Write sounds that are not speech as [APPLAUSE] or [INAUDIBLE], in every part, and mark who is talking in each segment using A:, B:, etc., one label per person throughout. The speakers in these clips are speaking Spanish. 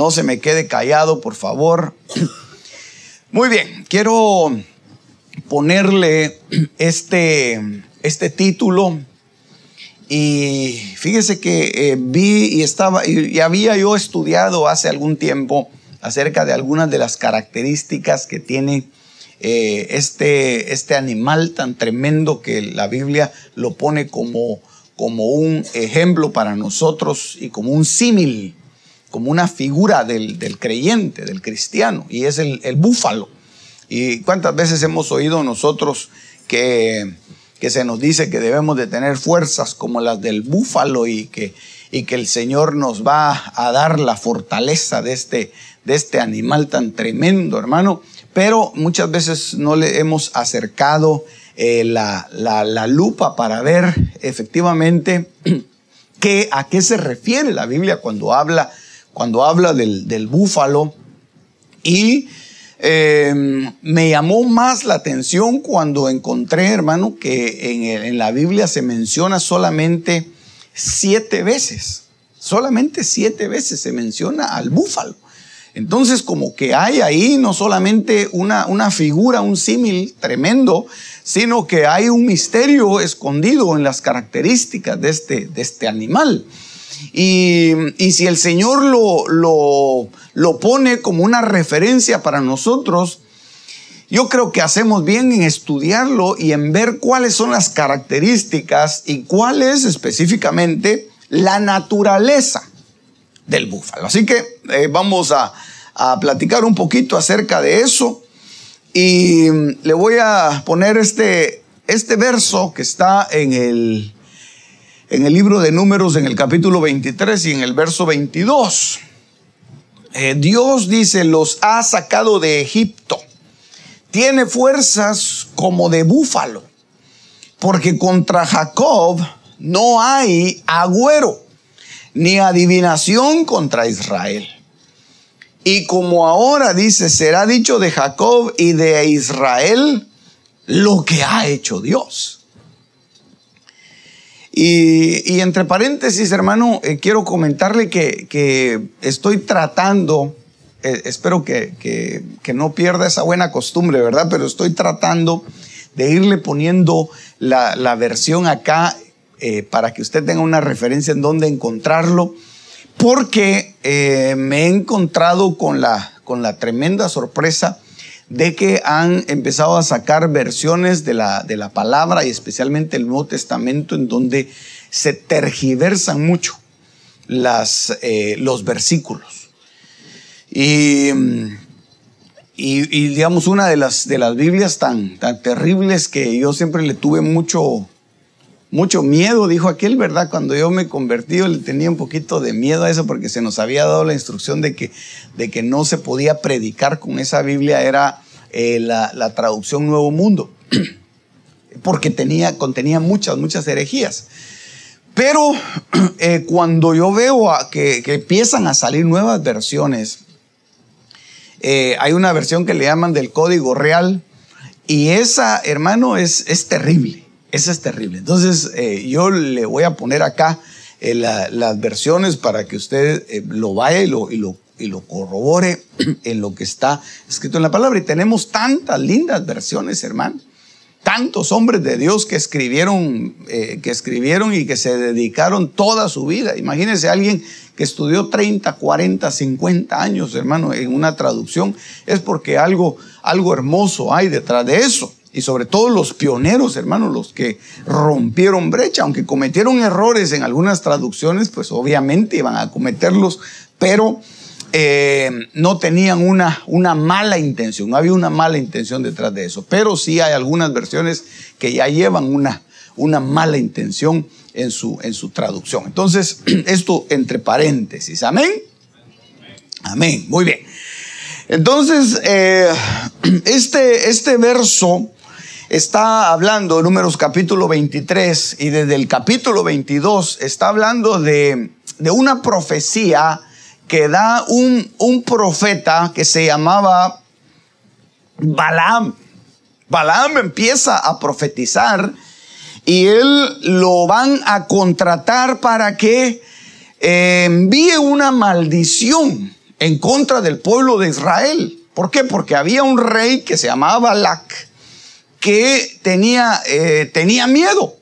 A: No se me quede callado, por favor. Muy bien, quiero ponerle este, este título. Y fíjese que eh, vi y estaba, y, había yo estudiado hace algún tiempo acerca de algunas de las características que tiene eh, este, este animal tan tremendo que la Biblia lo pone como, como un ejemplo para nosotros y como un símil como una figura del, creyente, del cristiano, y es el, búfalo. ¿Y cuántas veces hemos oído nosotros que, que, se nos dice que debemos de tener fuerzas como las del búfalo y que, y que el Señor nos va a dar la fortaleza de este, de este animal tan tremendo, hermano? Pero muchas veces no le hemos acercado eh, la, la, lupa para ver efectivamente [CLEARS THROAT] qué, a qué se refiere la Biblia cuando habla cuando habla del, búfalo. Y eh, me llamó más la atención cuando encontré, hermano, que en, la Biblia se menciona solamente siete veces. Solamente siete veces se menciona al búfalo. Entonces, como que hay ahí no solamente una, figura, un símil tremendo, sino que hay un misterio escondido en las características de este, de este animal. Y, si el Señor lo, lo, lo pone como una referencia para nosotros, yo creo que hacemos bien en estudiarlo y en ver cuáles son las características y cuál es específicamente la naturaleza del búfalo. Así que eh, vamos a, a, platicar un poquito acerca de eso y le voy a poner este, este verso que está en el en el libro de números en el capítulo 23 y en el verso 22. Eh, Dios dice, los ha sacado de Egipto. Tiene fuerzas como de búfalo, porque contra Jacob no hay agüero, ni adivinación contra Israel. Y como ahora dice, será dicho de Jacob y de Israel lo que ha hecho Dios. Y, entre paréntesis, hermano, eh, quiero comentarle que, estoy tratando, eh, espero que, no pierda esa buena costumbre, ¿verdad? Pero estoy tratando de irle poniendo la, versión acá eh, para que usted tenga una referencia en dónde encontrarlo, porque me he encontrado con la, con la tremenda sorpresa de que han empezado a sacar versiones de la, de la palabra y especialmente el Nuevo Testamento en donde se tergiversan mucho las, eh, los versículos. Y, y, digamos, una de las, de las Biblias tan, tan terribles que yo siempre le tuve mucho, mucho miedo, dijo aquel, ¿verdad? Cuando yo me convertí, yo tenía un poquito de miedo a eso porque se nos había dado la instrucción de que, no se podía predicar con esa Biblia, era eh, la, traducción Nuevo Mundo, [CLEARS THROAT] porque tenía, contenía muchas, muchas herejías. Pero [CLEARS THROAT] eh, cuando yo veo que, empiezan a salir nuevas versiones, eh, hay una versión que le llaman del código real, y esa, hermano, es terrible. Esa es terrible. Entonces, eh, yo le voy a poner acá eh, las versiones para que usted eh, lo vaya y lo, y lo, y lo corrobore [CLEARS THROAT] en lo que está escrito en la palabra. Y tenemos tantas lindas versiones, hermano. Tantos hombres de Dios que escribieron, que escribieron y que se dedicaron toda su vida. Imagínense alguien que estudió 30, 40, 50 años, hermano, en una traducción. Es porque algo, algo hermoso hay detrás de eso y sobre todo los pioneros, hermanos, los que rompieron brecha, aunque cometieron errores en algunas traducciones, pues obviamente iban a cometerlos, pero eh, no tenían una, una mala intención, no había una mala intención detrás de eso, pero sí hay algunas versiones que ya llevan una, una mala intención en su, en su traducción. Entonces, [CLEARS THROAT] esto entre paréntesis, amén. Amén, muy bien. Entonces, eh, [CLEARS THROAT] este, este verso está hablando, números capítulo 23, y desde el capítulo 22 está hablando de, de una profecía que da un, un profeta que se llamaba Balaam. Balaam empieza a profetizar y él lo van a contratar para que eh, envíe una maldición en contra del pueblo de Israel. ¿Por qué? Porque había un rey que se llamaba Balak que tenía, eh, tenía miedo.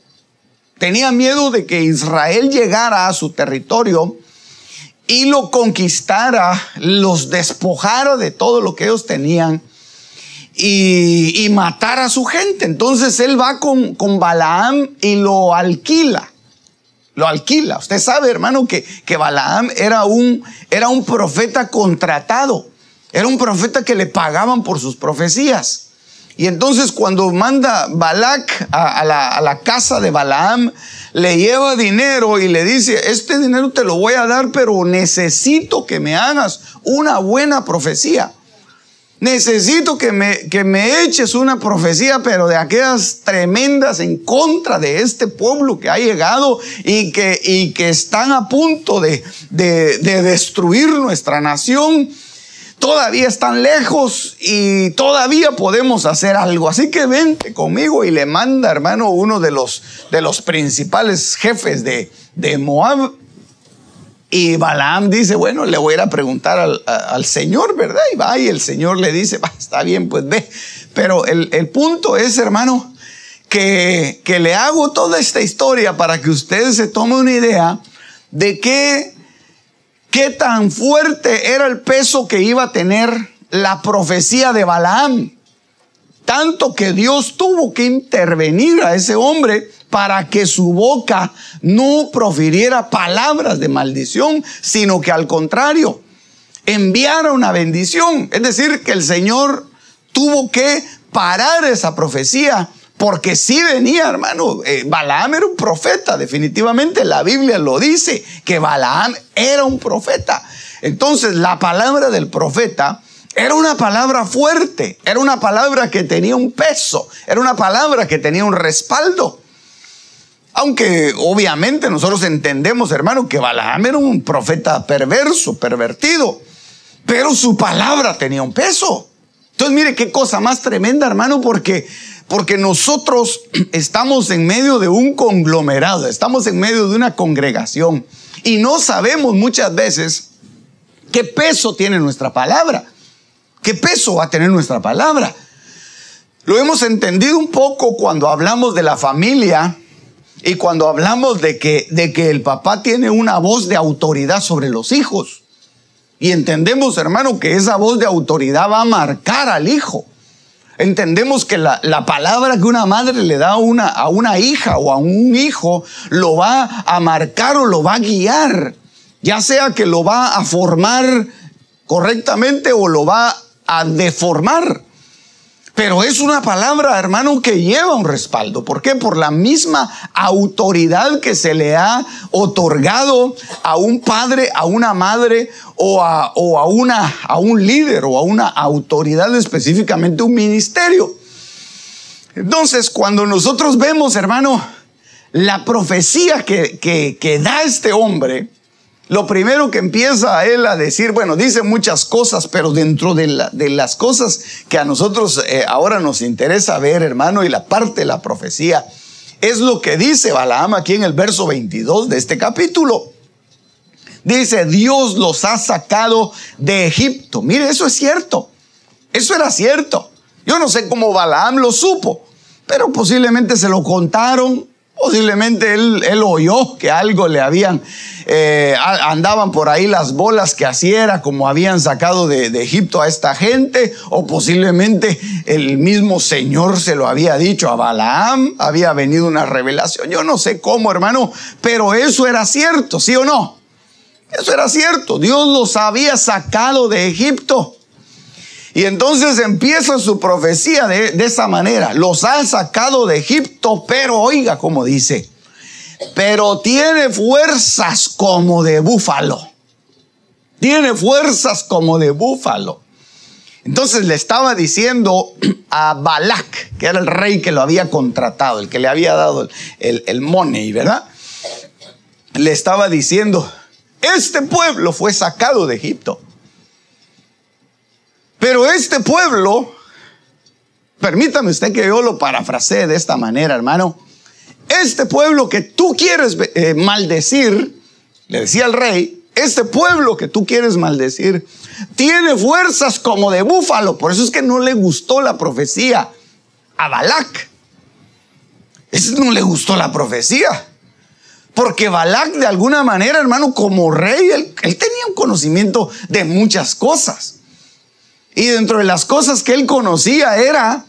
A: Tenía miedo de que Israel llegara a su territorio y lo conquistara, los despojara de todo lo que ellos tenían y, y matara a su gente. Entonces él va con, con Balaam y lo alquila lo alquila. Usted sabe, hermano, que, que Balaam era un, era un profeta contratado. Era un profeta que le pagaban por sus profecías. Y entonces cuando manda Balak a, la, la, casa de Balaam, le lleva dinero y le dice, este dinero te lo voy a dar, pero necesito que me hagas una buena profecía. Necesito que me, que me eches una profecía, pero de aquellas tremendas en contra de este pueblo que ha llegado y que, y que están a punto de, de, de destruir nuestra nación. Todavía están lejos y todavía podemos hacer algo. Así que vente conmigo y le manda, hermano, uno de los, de los principales jefes de, de Moab y Balaam dice, bueno, le voy a ir a preguntar al, Señor, ¿verdad? Y va y el Señor le dice, va, está bien, pues ve. Pero el, punto es, hermano, que, que, le hago toda esta historia para que usted se tome una idea de qué, qué tan fuerte era el peso que iba a tener la profecía de Balaam. Tanto que Dios tuvo que intervenir a ese hombre para que su boca no profiriera palabras de maldición, sino que al contrario, enviara una bendición. Es decir, que el Señor tuvo que parar esa profecía. Porque sí venía, hermano, eh, Balaam era un profeta, definitivamente la Biblia lo dice, que Balaam era un profeta. Entonces la palabra del profeta era una palabra fuerte, era una palabra que tenía un peso, era una palabra que tenía un respaldo. Aunque obviamente nosotros entendemos, hermano, que Balaam era un profeta perverso, pervertido, pero su palabra tenía un peso. Entonces mire qué cosa más tremenda, hermano, porque porque nosotros [CLEARS THROAT] estamos en medio de un conglomerado, estamos en medio de una congregación y no sabemos muchas veces qué peso tiene nuestra palabra, qué peso va a tener nuestra palabra. Lo hemos entendido un poco cuando hablamos de la familia y cuando hablamos de que, de que el papá tiene una voz de autoridad sobre los hijos, y entendemos, hermano, que esa voz de autoridad va a marcar al hijo. Entendemos que la, la, palabra que una madre le da a una, a una hija o a un hijo lo va a marcar o lo va a guiar. Ya sea que lo va a formar correctamente o lo va a deformar. Pero es una palabra, hermano, que lleva un respaldo. ¿Por qué? Por la misma autoridad que se le ha otorgado a un padre, a una madre o a, o a, una, a un líder o a una autoridad, específicamente un ministerio. Entonces, cuando nosotros vemos, hermano, la profecía que, que, que da este hombre, lo primero que empieza él a decir, bueno, dice muchas cosas, pero dentro de, las cosas que a nosotros eh, ahora nos interesa ver, hermano, y la parte de la profecía, es lo que dice Balaam aquí en el verso 22 de este capítulo. Dice, Dios los ha sacado de Egipto. Mire, eso es cierto. Eso era cierto. Yo no sé cómo Balaam lo supo, pero posiblemente se lo contaron Posiblemente él, él, oyó que algo le habían, eh, andaban por ahí las bolas que así era como habían sacado de, de, Egipto a esta gente, o posiblemente el mismo Señor se lo había dicho a Balaam, había venido una revelación, yo no sé cómo hermano, pero eso era cierto, ¿sí o no? Eso era cierto. Dios los había sacado de Egipto. Y entonces empieza su profecía de, esa manera. Los ha sacado de Egipto, pero oiga como dice, pero tiene fuerzas como de búfalo. Tiene fuerzas como de búfalo. Entonces le estaba diciendo a Balak, que era el rey que lo había contratado, el que le había dado el, el money, ¿verdad? Le estaba diciendo, este pueblo fue sacado de Egipto. Pero este pueblo, permítame usted que yo lo parafrasee de esta manera, hermano. Este pueblo que tú quieres eh, maldecir, le decía el rey, este pueblo que tú quieres maldecir, tiene fuerzas como de búfalo. Por eso es que no le gustó la profecía a Balak. Ese no le gustó la profecía. Porque Balak de alguna manera, hermano, como rey, él, tenía un conocimiento de muchas cosas. Y dentro de las cosas que él conocía era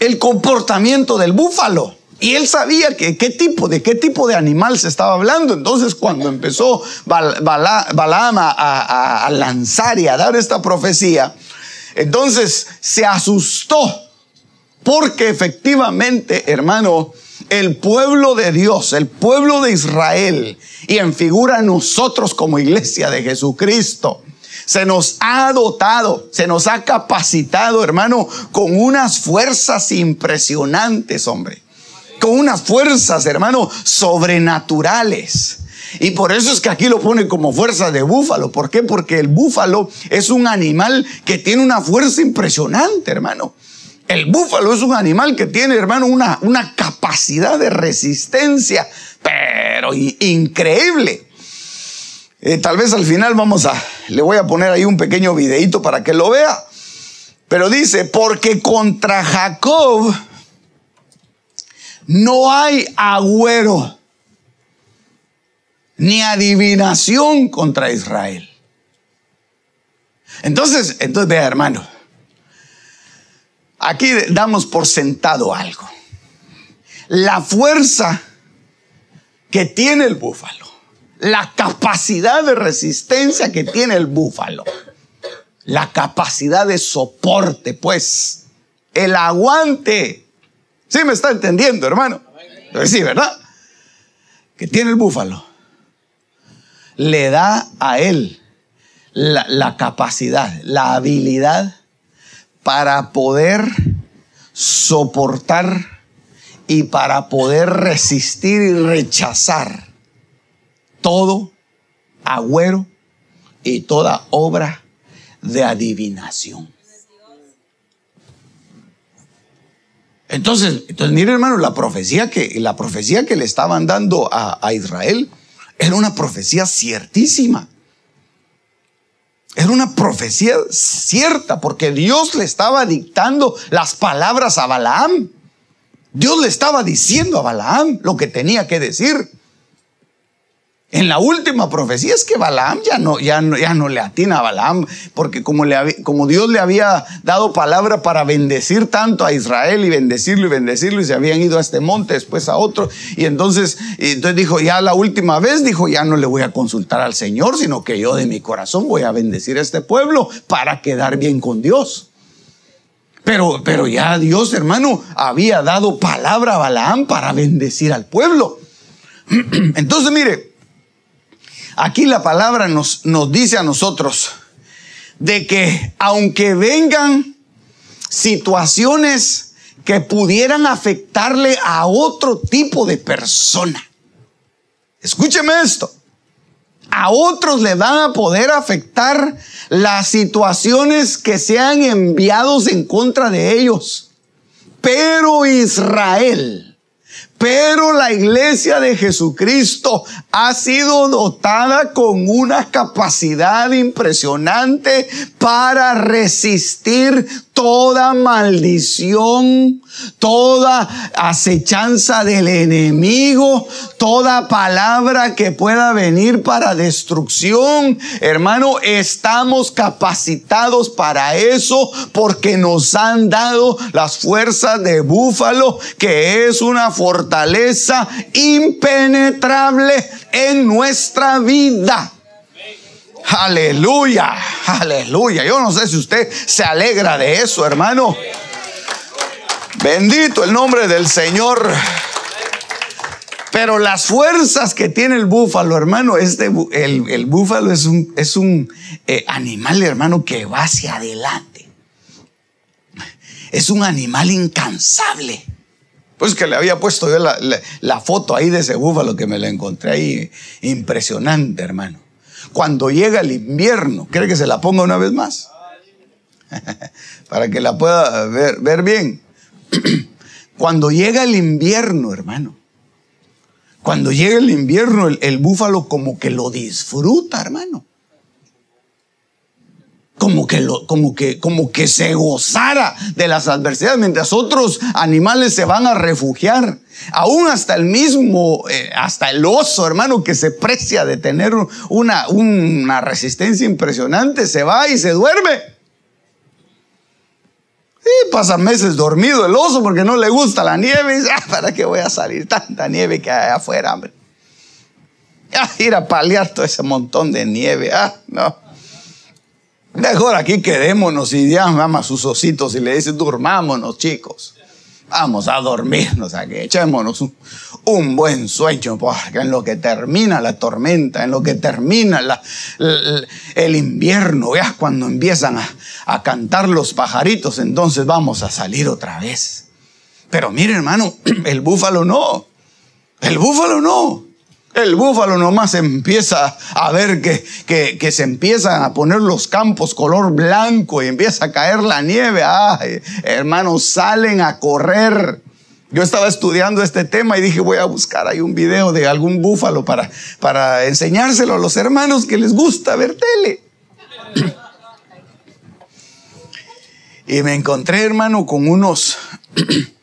A: el comportamiento del búfalo. Y él sabía que qué tipo, de qué tipo de animal se estaba hablando. Entonces, cuando empezó Balaam a, a lanzar y a dar esta profecía, entonces se asustó. Porque efectivamente, hermano, el pueblo de Dios, el pueblo de Israel, y en figura nosotros como iglesia de Jesucristo, se nos ha dotado, se nos ha capacitado, hermano, con unas fuerzas impresionantes, hombre. Con unas fuerzas, hermano, sobrenaturales. Y por eso es que aquí lo pone como fuerza de búfalo. ¿Por qué? Porque el búfalo es un animal que tiene una fuerza impresionante, hermano. El búfalo es un animal que tiene, hermano, una, una capacidad de resistencia, pero increíble. Eh, tal vez al final vamos a, le voy a poner ahí un pequeño videito para que lo vea. Pero dice, porque contra Jacob no hay agüero ni adivinación contra Israel. Entonces, entonces vea hermano, Aquí damos por sentado algo. La fuerza que tiene el búfalo, la capacidad de resistencia que tiene el búfalo, la capacidad de soporte, pues, el aguante. ¿Sí me está entendiendo, hermano? Pues sí, ¿verdad? Que tiene el búfalo. Le da a él la, la capacidad, la habilidad para poder soportar y para poder resistir y rechazar todo agüero y toda obra de adivinación. Entonces, entonces mire hermano, la profecía que, la profecía que le estaban dando a, a Israel era una profecía ciertísima. Era una profecía cierta porque Dios le estaba dictando las palabras a Balaam. Dios le estaba diciendo a Balaam lo que tenía que decir. En la última profecía es que Balaam ya no, ya no, ya no le atina a Balaam, porque como, le, como Dios le había dado palabra para bendecir tanto a Israel y bendecirlo y bendecirlo, y se habían ido a este monte, después a otro, y entonces, entonces dijo, ya la última vez, dijo, ya no le voy a consultar al Señor, sino que yo de mi corazón voy a bendecir a este pueblo para quedar bien con Dios. Pero, pero ya Dios, hermano, había dado palabra a Balaam para bendecir al pueblo. [CLEARS THROAT] Entonces, mire, Aquí la palabra nos, nos dice a nosotros de que aunque vengan situaciones que pudieran afectarle a otro tipo de persona, escúcheme esto, a otros le van a poder afectar las situaciones que sean enviados en contra de ellos. Pero Israel, pero la iglesia de Jesucristo ha sido dotada con una capacidad impresionante para resistir toda maldición, toda acechanza del enemigo, toda palabra que pueda venir para destrucción. Hermano, estamos capacitados para eso porque nos han dado las fuerzas de búfalo, que es una fortaleza impenetrable en nuestra vida. Aleluya, aleluya. Yo no sé si usted se alegra de eso, hermano. Bendito el nombre del Señor. Pero las fuerzas que tiene el búfalo, hermano, este, el, búfalo es un, es un eh, animal, hermano, que va hacia adelante. Es un animal incansable. Pues que le había puesto yo la, la foto ahí de ese búfalo que me la encontré ahí. Impresionante, hermano. Cuando llega el invierno, ¿quiere que se la ponga una vez más? [LAUGHS] Para que la pueda ver, ver bien. [CLEARS THROAT] Cuando llega el invierno, hermano, cuando llega el invierno, el, búfalo como que lo disfruta, hermano. Como que, lo, como, que, como que se gozara de las adversidades, mientras otros animales se van a refugiar. Aún hasta el mismo, eh, hasta el oso, hermano, que se precia de tener una, una resistencia impresionante, se va y se duerme. Y pasa meses dormido el oso porque no le gusta la nieve. Y dice, ah, ¿para qué voy a salir? Tanta nieve que hay afuera, hombre. [LAUGHS] Ah, ir a paliar todo ese montón de nieve. Ah, no. Mejor aquí quedémonos y ya vamos a sus ositos y le dice, durmámonos, chicos. Vamos a dormirnos aquí, echémonos un, buen sueño, porque en lo que termina la tormenta, en lo que termina el, invierno, veas cuando empiezan a cantar los pajaritos, entonces vamos a salir otra vez. Pero mire hermano, [CLEARS THROAT] el búfalo no, el búfalo no. El búfalo nomás empieza a ver que, que, se empiezan a poner los campos color blanco y empieza a caer la nieve. Hermanos, salen a correr. Yo estaba estudiando este tema y dije, voy a buscar ahí un video de algún búfalo para, para enseñárselo a los hermanos que les gusta ver tele. y me encontré, hermano, con unos [CLEARS THROAT]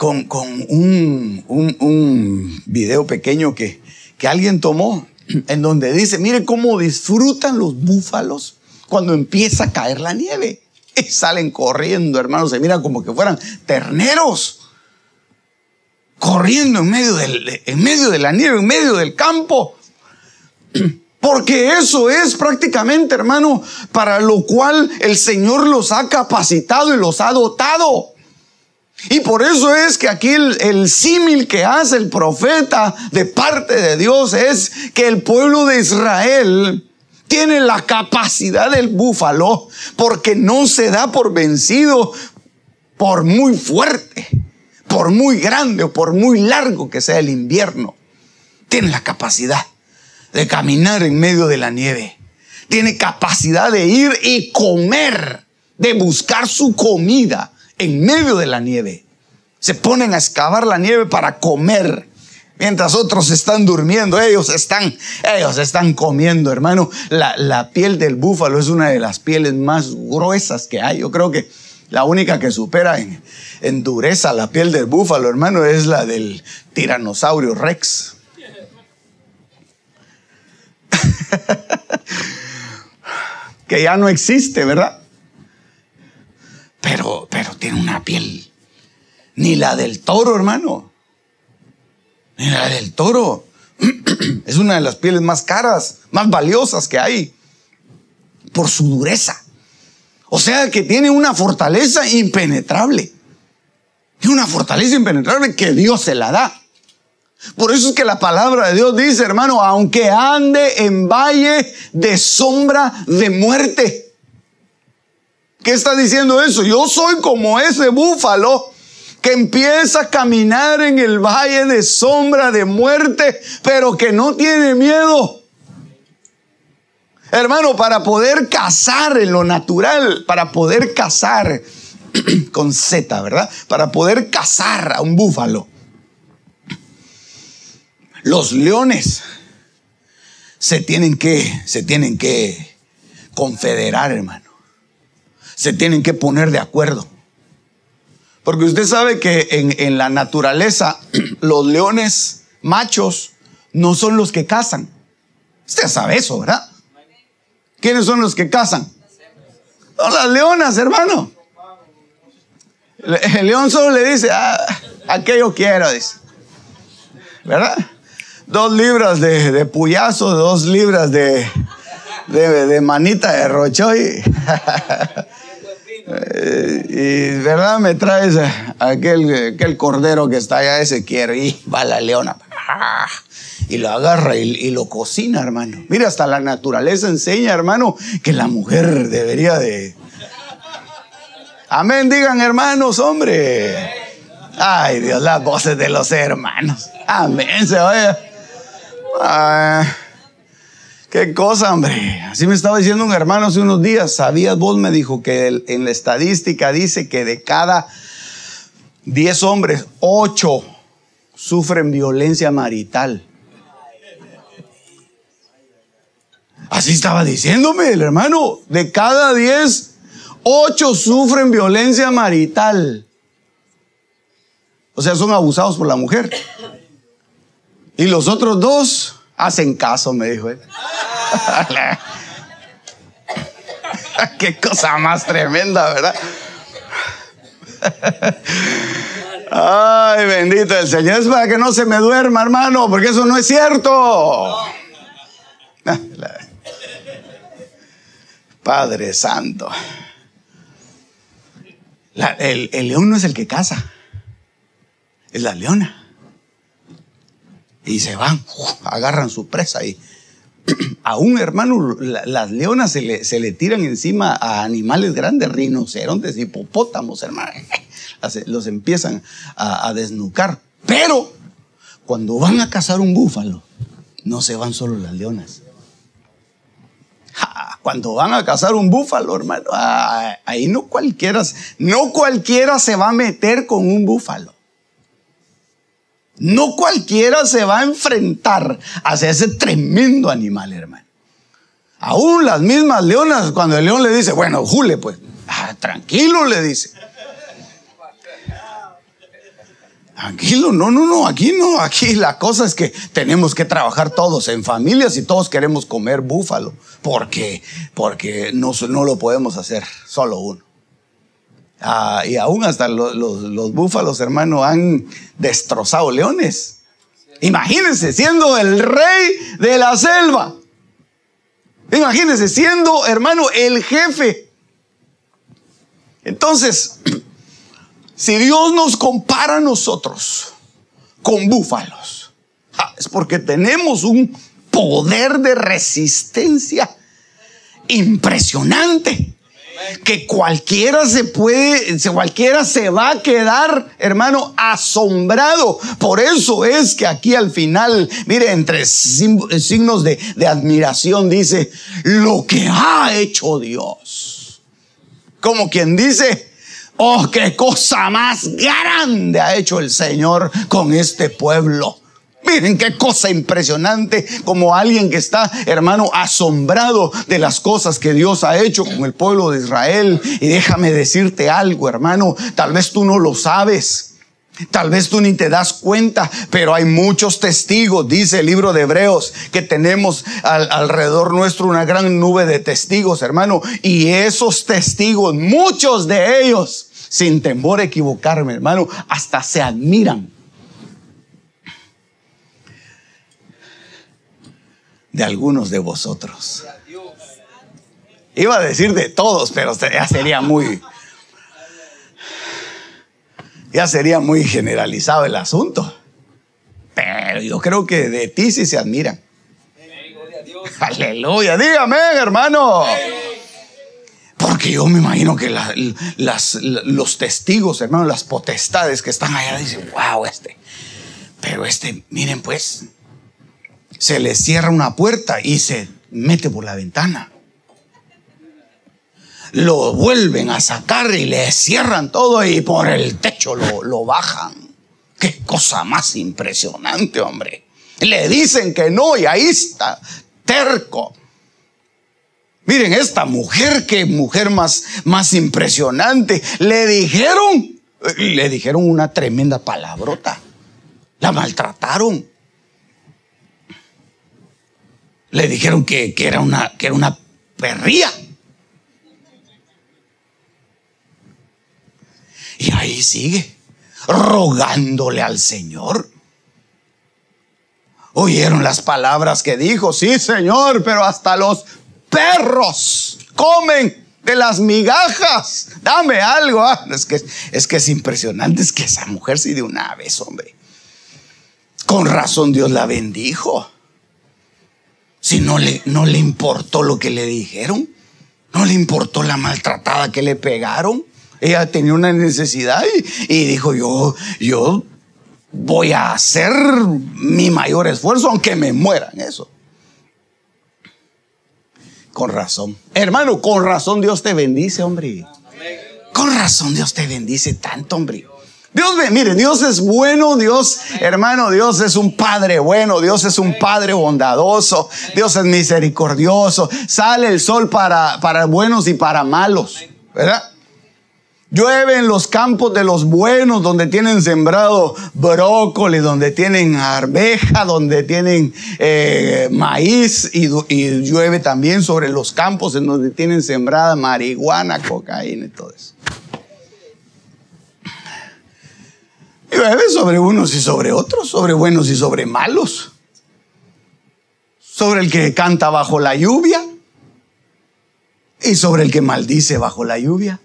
A: con, un, un, video pequeño que, que alguien tomó, en donde dice, mire cómo disfrutan los búfalos cuando empieza a caer la nieve. Y salen corriendo, hermanos, se miran como que fueran terneros. Corriendo en medio, del, en medio de la nieve, en medio del campo. [CLEARS THROAT] Porque eso es prácticamente, hermano, para lo cual el Señor los ha capacitado y los ha dotado. Y por eso es que aquí el, símil que hace el profeta de parte de Dios es que el pueblo de Israel tiene la capacidad del búfalo porque no se da por vencido por muy fuerte, por muy grande o por muy largo que sea el invierno. Tiene la capacidad de caminar en medio de la nieve. Tiene capacidad de ir y comer, de buscar su comida en medio de la nieve. Se ponen a excavar la nieve para comer. Mientras otros están durmiendo, ellos están, ellos están comiendo, hermano. La, piel del búfalo es una de las pieles más gruesas que hay. Yo creo que la única que supera en, en dureza la piel del búfalo, hermano, es la del tiranosaurio rex. [LAUGHS] que ya no existe, ¿verdad? Pero, pero tiene una piel. Ni la del toro, hermano. Ni la del toro. [CLEARS THROAT] Es una de las pieles más caras, más valiosas que hay. Por su dureza. O sea que tiene una fortaleza impenetrable. Tiene una fortaleza impenetrable que Dios se la da. Por eso es que la palabra de Dios dice, hermano, aunque ande en valle de sombra de muerte. ¿Qué está diciendo eso? Yo soy como ese búfalo que empieza a caminar en el valle de sombra de muerte, pero que no tiene miedo. Hermano, para poder cazar en lo natural, para poder cazar [CLEARS THROAT] con Z, ¿verdad? Para poder cazar a un búfalo. Los leones se tienen que, se tienen que confederar, hermano se tienen que poner de acuerdo. Porque usted sabe que en, en la naturaleza [CLEARS THROAT] los leones machos no son los que cazan. Usted sabe eso, ¿verdad? ¿Quiénes son los que cazan? Son las leonas, hermano. El león solo le dice, ah, aquello quiero, dice. ¿Verdad? Dos libras de, de puyazo, dos libras de, de, de manita de rochoy. [LAUGHS] y verdad me traes aquel, aquel cordero que está allá, ese quiero, y va la leona. Y lo agarra y, lo cocina, hermano. Mira, hasta la naturaleza enseña, hermano, que la mujer debería de... Amén, digan hermanos, hombre. Ay, Dios, las voces de los hermanos. Amén, se vaya. Ah, qué cosa, hombre. Así me estaba diciendo un hermano hace unos días. ¿Sabías vos? Me dijo que en la estadística dice que de cada 10 hombres, 8 sufren violencia marital. Así estaba diciéndome el hermano. De cada 10, 8 sufren violencia marital. O sea, son abusados por la mujer. Y los otros dos hacen caso, me dijo él. Qué cosa más tremenda, ¿verdad? Ay, bendito el Señor. Es para que no se me duerma, hermano, porque eso no es cierto. Padre Santo. el, león no es el que caza, es la leona. Y se van, agarran su presa y [CLEARS THROAT] a un hermano, las leonas se le, tiran encima a animales grandes, rinocerontes, hipopótamos, hermano. [LAUGHS] Los empiezan a, a desnucar. Pero cuando van a cazar un búfalo, no se van solo las leonas. Cuando van a cazar un búfalo, hermano, ahí no cualquiera, no cualquiera se va a meter con un búfalo. No cualquiera se va a enfrentar hacia ese tremendo animal, hermano. Aún las mismas leonas, cuando el león le dice, bueno, Jule, pues, ah, tranquilo, le dice. Tranquilo, no, no, no, aquí no, aquí la cosa es que tenemos que trabajar todos en familias y todos queremos comer búfalo, porque, porque no, no lo podemos hacer solo uno. Ah, y aún hasta los, búfalos, hermano, han destrozado leones. Imagínense siendo el rey de la selva. Imagínense siendo, hermano, el jefe. Entonces, [CLEARS THROAT] si Dios nos compara a nosotros con búfalos, ah, es porque tenemos un poder de resistencia impresionante que cualquiera se puede, cualquiera se va a quedar, hermano, asombrado. Por eso es que aquí al final, mire, entre signos de, de admiración dice, lo que ha hecho Dios. Como quien dice, oh, qué cosa más grande ha hecho el Señor con este pueblo. Miren qué cosa impresionante como alguien que está, hermano, asombrado de las cosas que Dios ha hecho con el pueblo de Israel. Y déjame decirte algo, hermano, tal vez tú no lo sabes. Tal vez tú ni te das cuenta, pero hay muchos testigos, dice el libro de Hebreos, que tenemos alrededor nuestro una gran nube de testigos, hermano. Y esos testigos, muchos de ellos, sin temor a equivocarme, hermano, hasta se admiran de algunos de vosotros. Iba a decir de todos, pero ya sería muy, ya sería muy generalizado el asunto. Pero yo creo que de ti sí se admiran. Aleluya, dígame, hermano. Porque yo me imagino que las, los testigos, hermano, las potestades que están allá dicen, wow, este. Pero este, miren pues, se le cierra una puerta y se mete por la ventana. Lo vuelven a sacar y le cierran todo y por el techo lo, lo bajan. Qué cosa más impresionante, hombre. Le dicen que no y ahí está, terco. Miren, esta mujer, qué mujer más, más impresionante. Le dijeron Le dijeron una tremenda palabrota. La maltrataron. Le dijeron que, era, una, que era una perría. Y ahí sigue, rogándole al Señor. Oyeron las palabras que dijo, sí Señor, pero hasta los perros comen de las migajas. Dame algo. Ah, es, que, es que es impresionante, es que esa mujer sí de una vez, hombre. Con razón Dios la bendijo. Si no le, no le importó lo que le dijeron, no le importó la maltratada que le pegaron. Ella tenía una necesidad y, dijo, yo, yo voy a hacer mi mayor esfuerzo aunque me muera en eso. Con razón. Hermano, con razón Dios te bendice, hombre. Con razón Dios te bendice tanto, hombre. Dios, mire, Dios es bueno, Dios, hermano, Dios es un Padre bueno, Dios es un Padre bondadoso, Dios es misericordioso. Sale el sol para, para buenos y para malos, ¿verdad? Llueve en los campos de los buenos, donde tienen sembrado brócoli, donde tienen arveja, donde tienen eh, maíz, y, y, llueve también sobre los campos en donde tienen sembrada marihuana, cocaína y todo eso. Llueve sobre unos y sobre otros, sobre buenos y sobre malos. Sobre el que canta bajo la lluvia y sobre el que maldice bajo la lluvia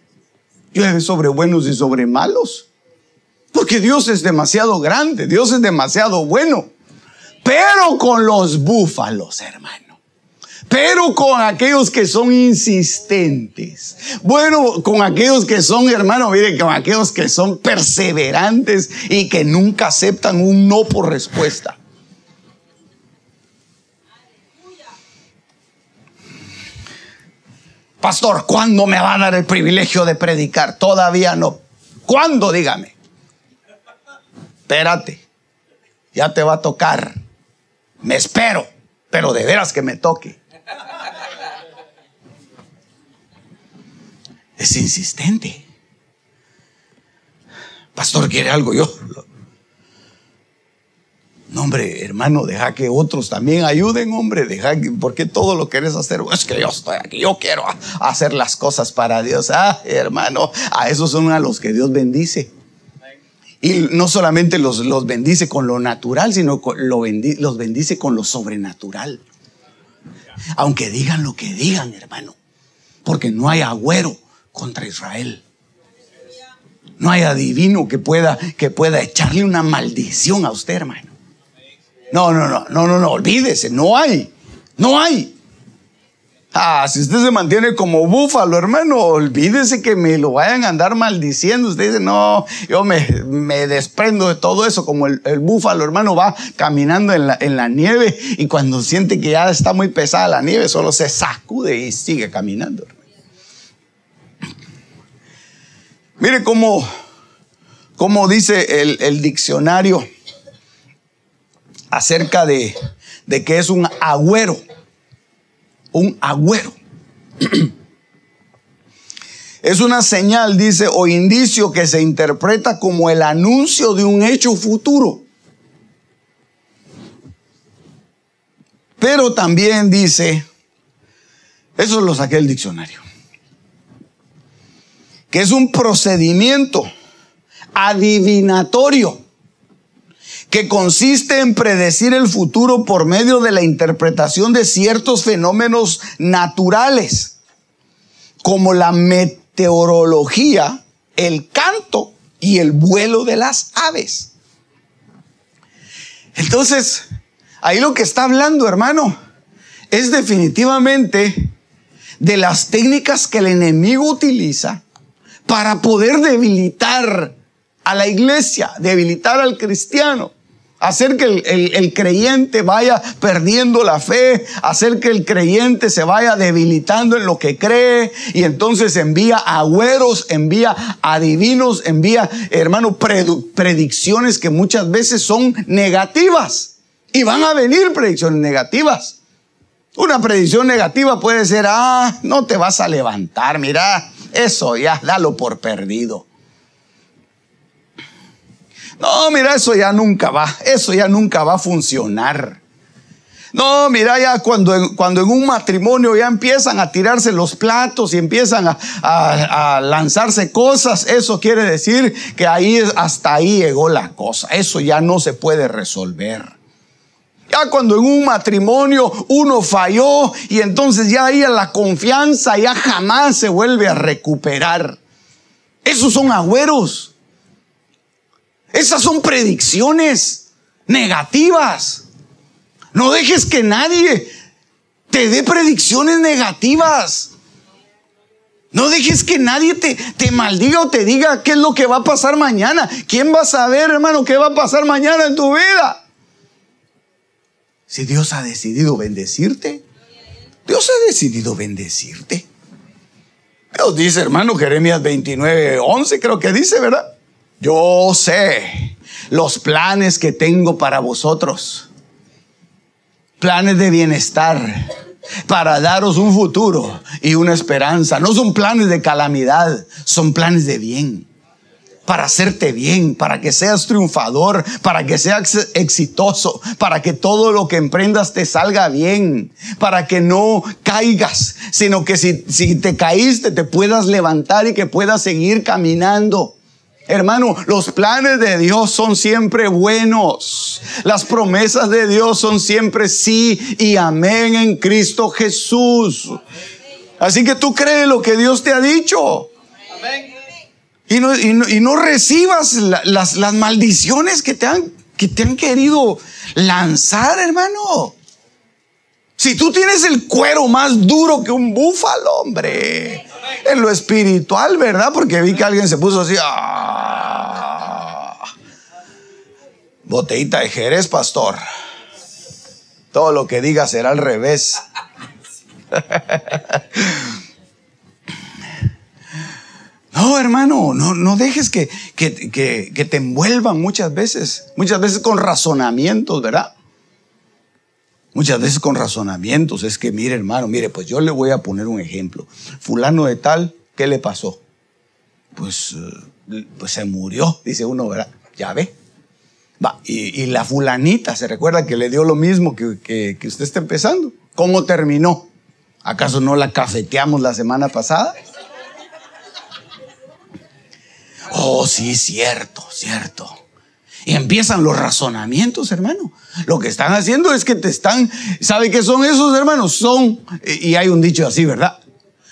A: llueve sobre buenos y sobre malos. Porque Dios es demasiado grande, Dios es demasiado bueno. Pero con los búfalos, hermano. Pero con aquellos que son insistentes. Bueno, con aquellos que son, hermano, mire, con aquellos que son perseverantes y que nunca aceptan un no por respuesta. Pastor, ¿cuándo me va a dar el privilegio de predicar? Todavía no. ¿Cuándo? Dígame. Espérate. Ya te va a tocar. Me espero, pero de veras que me toque. Es insistente. Pastor, ¿quiere algo? Yo no, hombre, hermano, deja que otros también ayuden, hombre. Deja que, ¿por qué todo lo quieres hacer? Es que yo estoy aquí, yo quiero hacer las cosas para Dios. Ah, hermano, a esos son a los que Dios bendice. Y no solamente los, los bendice con lo natural, sino lo los bendice con lo sobrenatural. Aunque digan lo que digan, hermano. Porque no hay agüero contra Israel. No hay adivino que pueda, que pueda echarle una maldición a usted, hermano. No, no, no, no, no, no, olvídese, no hay, no hay. Ah, si usted se mantiene como búfalo, hermano, olvídese que me lo vayan a andar maldiciendo. Usted dice, no, yo me, desprendo de todo eso, como el, búfalo, hermano, va caminando en la, en la, nieve y cuando siente que ya está muy pesada la nieve, solo se sacude y sigue caminando. Mire cómo, cómo dice el, diccionario acerca de, de que es un agüero. Un agüero. [CLEARS THROAT] Es una señal, dice, o indicio que se interpreta como el anuncio de un hecho futuro. Pero también dice, eso lo saqué del diccionario, que es un procedimiento adivinatorio que consiste en predecir el futuro por medio de la interpretación de ciertos fenómenos naturales, como la meteorología, el canto y el vuelo de las aves. Entonces, ahí lo que está hablando, hermano, es definitivamente de las técnicas que el enemigo utiliza para poder debilitar a la iglesia, debilitar al cristiano hacer que el, creyente vaya perdiendo la fe, hacer que el creyente se vaya debilitando en lo que cree y entonces envía agüeros, envía adivinos, envía, hermano, predicciones que muchas veces son negativas y van a venir predicciones negativas. Una predicción negativa puede ser, ah, no te vas a levantar, mira, eso ya, dalo por perdido. No, mira, eso ya nunca va, eso ya nunca va a funcionar. No, mira, ya cuando, cuando en un matrimonio ya empiezan a tirarse los platos y empiezan a, a, lanzarse cosas, eso quiere decir que ahí hasta ahí llegó la cosa. Eso ya no se puede resolver. Ya cuando en un matrimonio uno falló y entonces ya ahí la confianza ya jamás se vuelve a recuperar. Esos son agüeros. Esas son predicciones negativas. No dejes que nadie te dé predicciones negativas. No dejes que nadie te, te, maldiga o te diga qué es lo que va a pasar mañana. ¿Quién va a saber, hermano, qué va a pasar mañana en tu vida? Si Dios ha decidido bendecirte, Dios ha decidido bendecirte. Dios dice, hermano, Jeremías 29, 11 creo que dice, ¿verdad? Yo sé los planes que tengo para vosotros. Planes de bienestar, para daros un futuro y una esperanza. No son planes de calamidad, son planes de bien. Para hacerte bien, para que seas triunfador, para que seas exitoso, para que todo lo que emprendas te salga bien, para que no caigas, sino que si, si te caíste te puedas levantar y que puedas seguir caminando. Hermano, los planes de Dios son siempre buenos. Las promesas de Dios son siempre sí y amén en Cristo Jesús. Así que tú crees lo que Dios te ha dicho. Y no, y no, recibas las, las, maldiciones que te, han, que te han querido lanzar, hermano. Si tú tienes el cuero más duro que un búfalo, hombre, en lo espiritual, ¿verdad? Porque vi que alguien se puso así, ah, botellita de Jerez, pastor. Todo lo que diga será al revés. [LAUGHS] No, hermano, no, no dejes que, que, que, te envuelvan muchas veces, muchas veces con razonamientos, ¿verdad? Muchas veces con razonamientos. Es que, mire, hermano, mire, pues yo le voy a poner un ejemplo. Fulano de tal, ¿qué le pasó? Pues, eh, pues se murió, dice uno, ¿verdad? Ya ve. Va, y, la fulanita, ¿se recuerda que le dio lo mismo que, que, que usted está empezando? ¿Cómo terminó? ¿Acaso no la cafeteamos la semana pasada? Oh, sí, cierto, cierto. Y empiezan los razonamientos, hermano. Lo que están haciendo es que te están, ¿sabe qué son esos, hermanos? Son, y hay un dicho así, ¿verdad?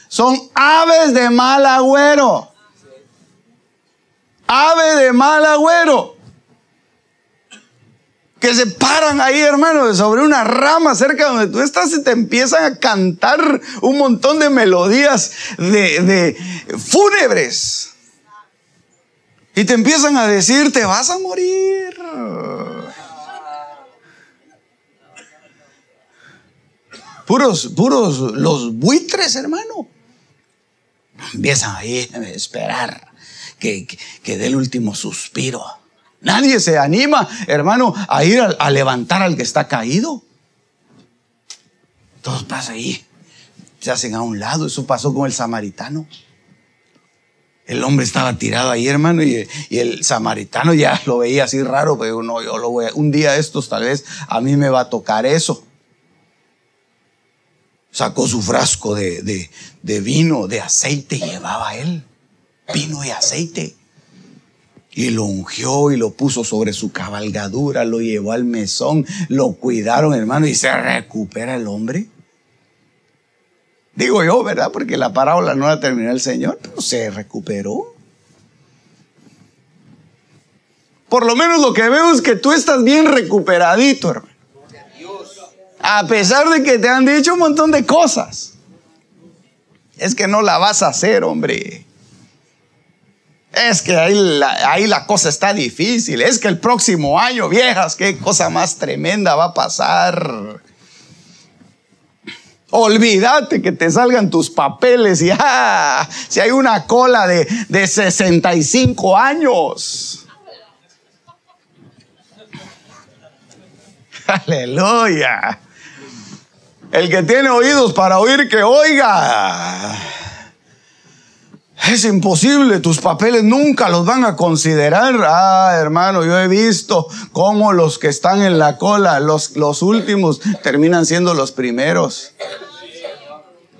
A: Son aves de mal agüero. Ave de mal agüero. Que se paran ahí, hermano, sobre una rama cerca donde tú estás y te empiezan a cantar un montón de melodías de, de fúnebres. Y te empiezan a decir, te vas a morir. Puros, puros los buitres, hermano. Empiezan ahí a esperar que, que, dé el último suspiro. Nadie se anima, hermano, a ir a, levantar al que está caído. Todos pasan ahí, se hacen a un lado. Eso pasó con el samaritano. El hombre estaba tirado ahí, hermano, y, el samaritano ya [LAUGHS] lo veía así raro, pero no, yo lo voy a, un día estos tal vez a mí me va a tocar eso. Sacó su frasco de, de, de vino, de aceite, llevaba él, vino y aceite. Y lo ungió y lo puso sobre su cabalgadura, lo llevó al mesón, lo cuidaron, hermano, y se recupera el hombre. Digo yo, ¿verdad? Porque la parábola no la terminó el Señor, pero se recuperó. Por lo menos lo que veo es que tú estás bien recuperadito, hermano. A pesar de que te han dicho un montón de cosas. Es que no la vas a hacer, hombre. Es que ahí la, ahí la cosa está difícil. Es que el próximo año, viejas, qué cosa más tremenda va a pasar. Olvídate que te salgan tus papeles y [LAUGHS] ah, si hay una cola de, de 65 años. [LAUGHS] Aleluya. El que tiene oídos para oír, que oiga. Es imposible, tus papeles nunca los van a considerar. Ah, hermano, yo he visto cómo los que están en la cola, los, los últimos, terminan siendo los primeros.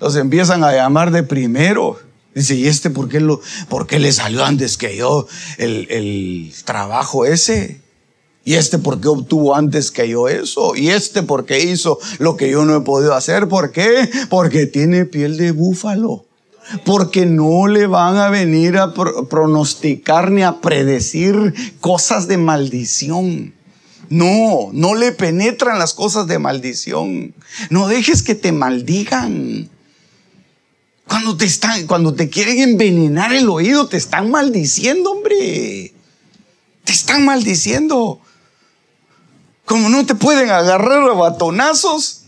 A: Los empiezan a llamar de primero. Dice, ¿y este por qué, lo, por qué le salió antes que yo el, el trabajo ese? ¿Y este por qué obtuvo antes que yo eso? ¿Y este por qué hizo lo que yo no he podido hacer? ¿Por qué? Porque tiene piel de búfalo porque no le van a venir a pronosticar ni a predecir cosas de maldición. No, no le penetran las cosas de maldición. No dejes que te maldigan. Cuando te están, cuando te quieren envenenar el oído, te están maldiciendo, hombre. Te están maldiciendo. Como no te pueden agarrar a batonazos,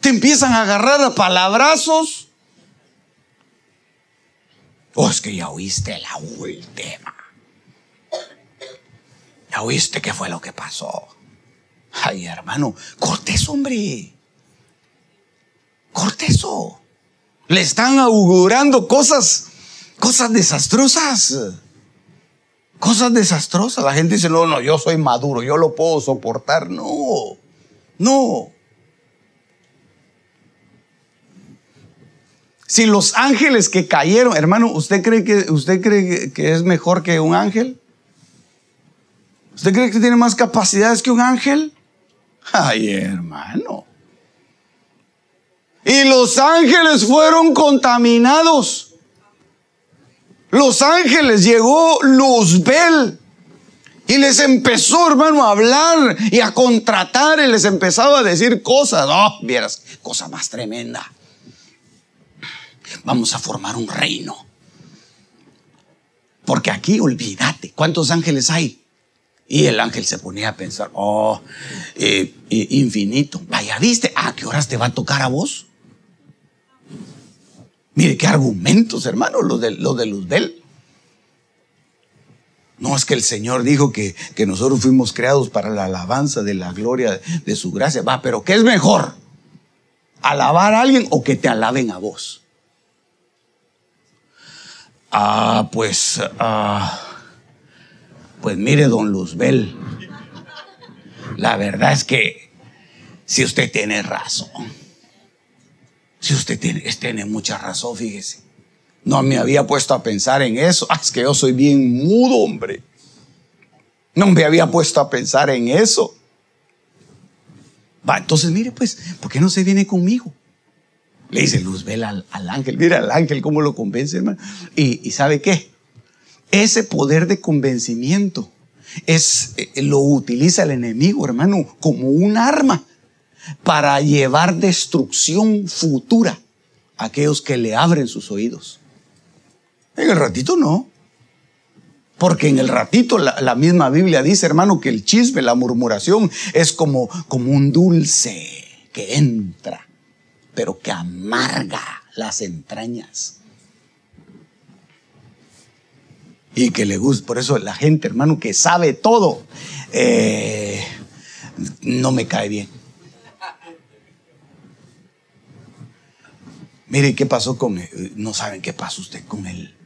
A: te empiezan a agarrar a palabrazos. Oh, es que ya oíste la última. Ya oíste qué fue lo que pasó. Ay, hermano, cortes, hombre. Corteso. Le están augurando cosas, cosas desastrosas. Cosas desastrosas. La gente dice, no, no, yo soy maduro, yo lo puedo soportar. No, no. Si los ángeles que cayeron, hermano, ¿usted cree que, usted cree que es mejor que un ángel? ¿Usted cree que tiene más capacidades que un ángel? Ay, hermano. Y los ángeles fueron contaminados. Los ángeles llegó Luzbel y les empezó, hermano, a hablar y a contratar y les empezaba a decir cosas. Oh, vieras, cosa más tremenda vamos a formar un reino. Porque aquí, olvídate, ¿cuántos ángeles hay? Y el ángel se ponía a pensar, oh, eh, eh, infinito. Vaya, ¿viste? ¿A qué horas te va a tocar a vos? Mire qué argumentos, hermano, los de, los de Luzbel. No es que el Señor dijo que, que, nosotros fuimos creados para la alabanza de la gloria de su gracia. Va, pero ¿qué es mejor? ¿Alabar a alguien o que te alaben a vos? Ah, pues, ah, pues mire, don Luzbel, la verdad es que si usted tiene razón, si usted tiene, tiene mucha razón, fíjese. No me había puesto a pensar en eso. Ah, es que yo soy bien mudo, hombre. No me había puesto a pensar en eso. Va, entonces mire, pues, ¿por qué no se viene conmigo? Le dice Luzbel al, al ángel, mira al ángel cómo lo convence, hermano. Y, ¿sabe qué? Ese poder de convencimiento es, eh, lo utiliza el enemigo, hermano, como un arma para llevar destrucción futura a aquellos que le abren sus oídos. En el ratito no. Porque en el ratito la, misma Biblia dice, hermano, que el chisme, la murmuración es como, como un dulce que entra pero que amarga las entrañas. Y que le gusta, por eso la gente, hermano, que sabe todo, eh, no me cae bien. Mire qué pasó con, no saben qué pasó usted con el,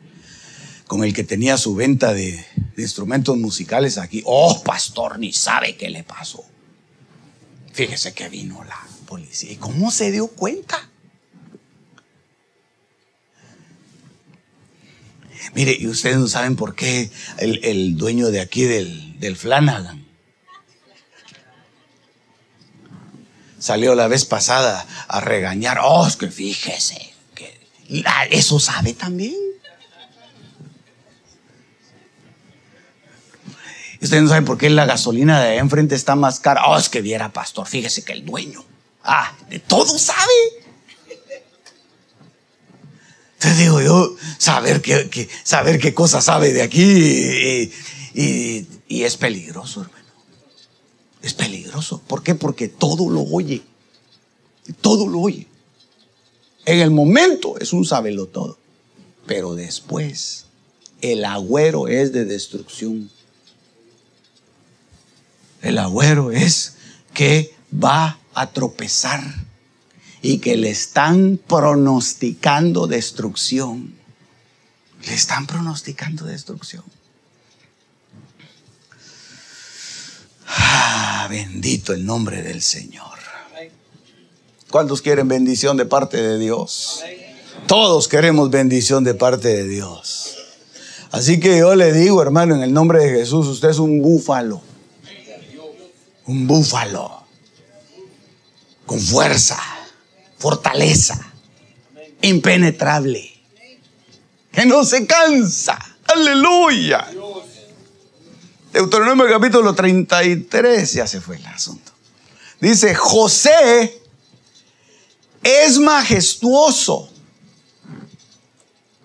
A: con el que tenía su venta de, de instrumentos musicales aquí. Oh, pastor, ni sabe qué le pasó. Fíjese que vino la, ¿Y cómo se dio cuenta? Mire, y ustedes no saben por qué el, dueño de aquí del, del, Flanagan salió la vez pasada a regañar. Oh, es que fíjese, que eso sabe también. Ustedes no saben por qué la gasolina de enfrente está más cara. Oh, es que viera, pastor, fíjese que el dueño Ah, de todo sabe. Te digo yo, saber qué, saber qué cosa sabe de aquí y, y es peligroso, hermano. Es peligroso. ¿Por qué? Porque todo lo oye. Todo lo oye. En el momento es un sabelo todo. Pero después el agüero es de destrucción. El agüero es que va a tropezar y que le están pronosticando destrucción. Le están pronosticando destrucción. Ah, bendito el nombre del Señor. ¿Cuántos quieren bendición de parte de Dios? Todos queremos bendición de parte de Dios. Así que yo le digo, hermano, en el nombre de Jesús, usted es un búfalo. Un búfalo. Con fuerza, fortaleza, impenetrable. Que no se cansa. Aleluya. Deuteronomio capítulo 33, ya se fue el asunto. Dice, José es majestuoso.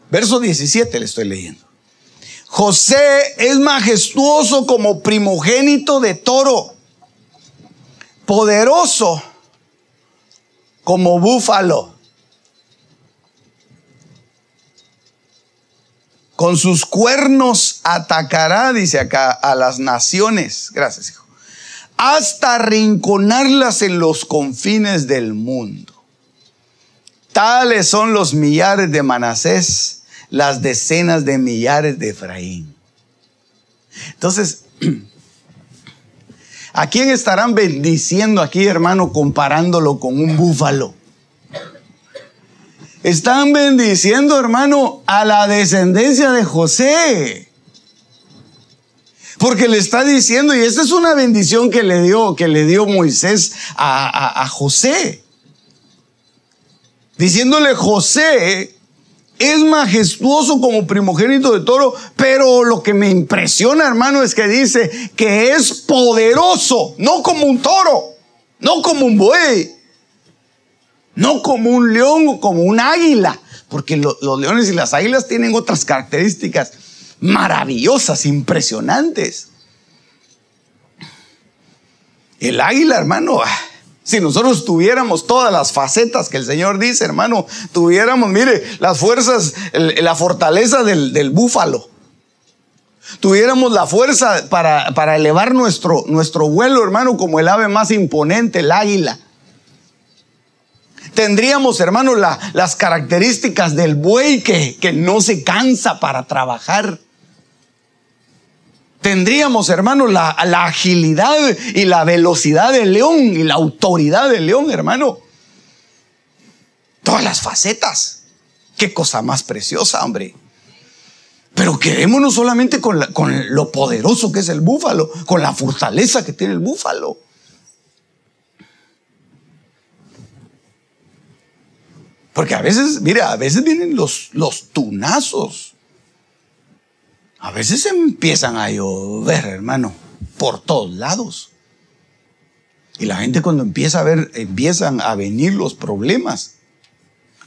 A: Verso 17 le estoy leyendo. José es majestuoso como primogénito de toro, poderoso como búfalo. Con sus cuernos atacará, dice acá, a las naciones. Gracias, hijo. Hasta rinconarlas en los confines del mundo. Tales son los millares de Manasés, las decenas de millares de Efraín. Entonces, [CLEARS THROAT] ¿a quién estarán bendiciendo aquí, hermano, comparándolo con un búfalo? Están bendiciendo, hermano, a la descendencia de José. Porque le está diciendo, y esta es una bendición que le dio, que le dio Moisés a, a José. Diciéndole, José es majestuoso como primogénito de toro, pero lo que me impresiona, hermano, es que dice que es poderoso, no como un toro, no como un buey, no como un león o como un águila, porque los leones y las águilas tienen otras características maravillosas, impresionantes. El águila, hermano, ah, si nosotros tuviéramos todas las facetas que el Señor dice, hermano, tuviéramos, mire, las fuerzas, la fortaleza del, búfalo. Tuviéramos la fuerza para, para elevar nuestro, nuestro vuelo, hermano, como el ave más imponente, el águila tendríamos, hermano, las características del buey que, que no se cansa para trabajar. Tendríamos, hermano, la, agilidad y la velocidad del león y la autoridad del león, hermano. Todas las facetas. Qué cosa más preciosa, hombre. Pero quedémonos solamente con, con, lo poderoso que es el búfalo, con la fortaleza que tiene el búfalo. Porque a veces, mira, a veces vienen los tunazos. A veces empiezan a llover, hermano, por todos lados. Y la gente cuando empieza a ver, empiezan a venir los problemas.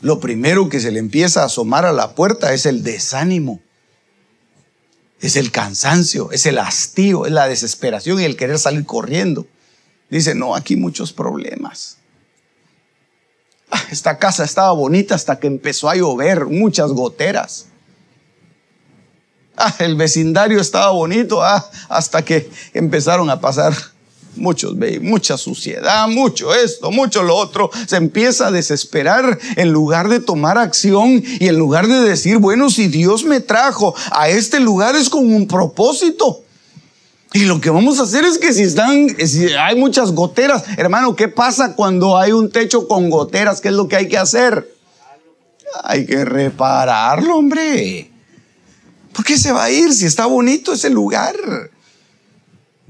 A: Lo primero que se le empieza a asomar a la puerta es el desánimo. Es el cansancio, es el hastío, es la desesperación y el querer salir corriendo. Dice, no, aquí muchos problemas. Ah, esta casa estaba bonita hasta que empezó a llover, muchas goteras. Ah, el vecindario estaba bonito ah, hasta que empezaron a pasar muchos, mucha suciedad, mucho esto, mucho lo otro. Se empieza a desesperar en lugar de tomar acción y en lugar de decir, bueno, si Dios me trajo a este lugar es con un propósito. Y lo que vamos a hacer es que si están, si hay muchas goteras, hermano, ¿qué pasa cuando hay un techo con goteras? ¿Qué es lo que hay que hacer? Hay que repararlo, hombre. ¿Por qué se va a ir si está bonito ese lugar?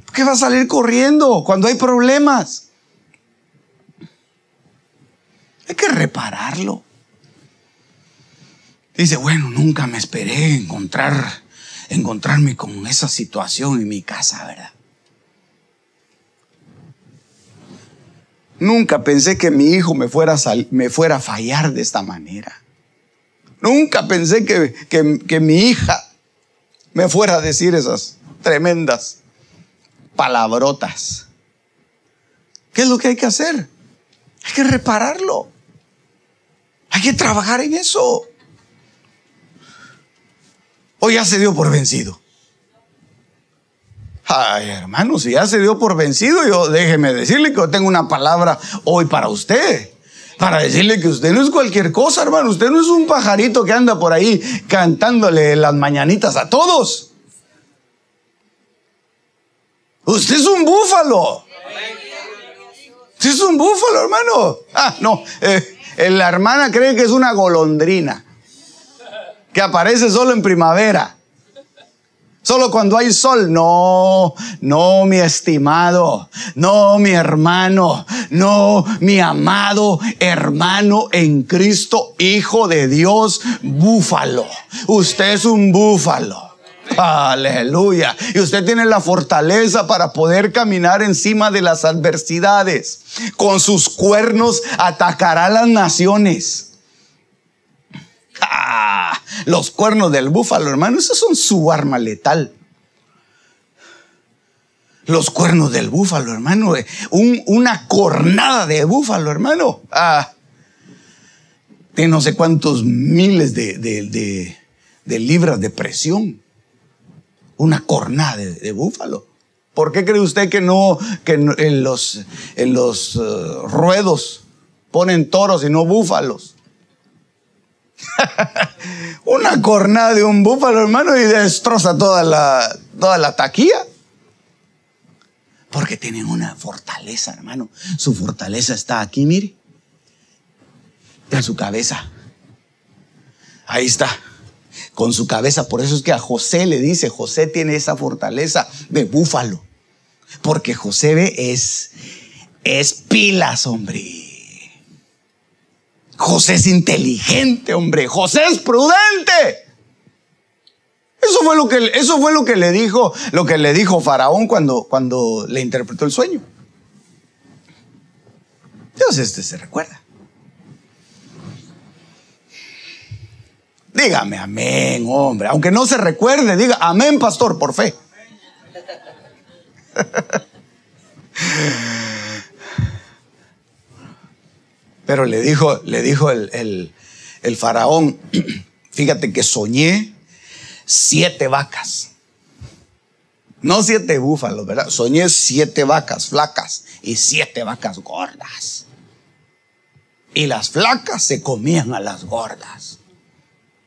A: ¿Por qué va a salir corriendo cuando hay problemas? Hay que repararlo. Dice, bueno, nunca me esperé encontrar encontrarme con esa situación en mi casa, ¿verdad? Nunca pensé que mi hijo me fuera me fuera a fallar de esta manera. Nunca pensé que, que mi hija me fuera a decir esas tremendas palabrotas. ¿Qué es lo que hay que hacer? Hay que repararlo. Hay que trabajar en eso o ya se dio por vencido. Ay, hermano, si ya se dio por vencido, yo déjeme decirle que yo tengo una palabra hoy para usted. Para decirle que usted no es cualquier cosa, hermano. Usted no es un pajarito que anda por ahí cantándole las mañanitas a todos. Usted es un búfalo. Usted es un búfalo, hermano. Ah, no. Eh, la hermana cree que es una golondrina que aparece solo en primavera. Solo cuando hay sol. No, no, mi estimado. No, mi hermano. No, mi amado hermano en Cristo, Hijo de Dios, búfalo. Usted es un búfalo. Aleluya. Y usted tiene la fortaleza para poder caminar encima de las adversidades. Con sus cuernos atacará las naciones. Los cuernos del búfalo, hermano, esos son su arma letal. Los cuernos del búfalo, hermano. Eh, una cornada de búfalo, hermano. Ah, de no sé cuántos miles de, libras de presión. Una cornada de, búfalo. ¿Por qué cree usted que no, que en los, en los eh, ruedos ponen toros y no búfalos? [LAUGHS] Una cornada de un búfalo, hermano, y destroza toda la, toda la taquilla. Porque tienen una fortaleza, hermano. Su fortaleza está aquí, mire. En su cabeza. Ahí está. Con su cabeza. Por eso es que a José le dice, José tiene esa fortaleza de búfalo. Porque José ve es, es pilas, hombre. José es inteligente, hombre. José es prudente. Eso fue lo que, eso fue lo que le dijo, lo que le dijo Faraón cuando, cuando le interpretó el sueño. Dios este se recuerda. Dígame amén, hombre. Aunque no se recuerde, diga amén, pastor, por fe. [LAUGHS] [LAUGHS] Pero le dijo, le dijo el, faraón, [CLEARS THROAT] fíjate que soñé siete vacas. No siete búfalos, ¿verdad? Soñé siete vacas flacas y siete vacas gordas. Y las flacas se comían a las gordas.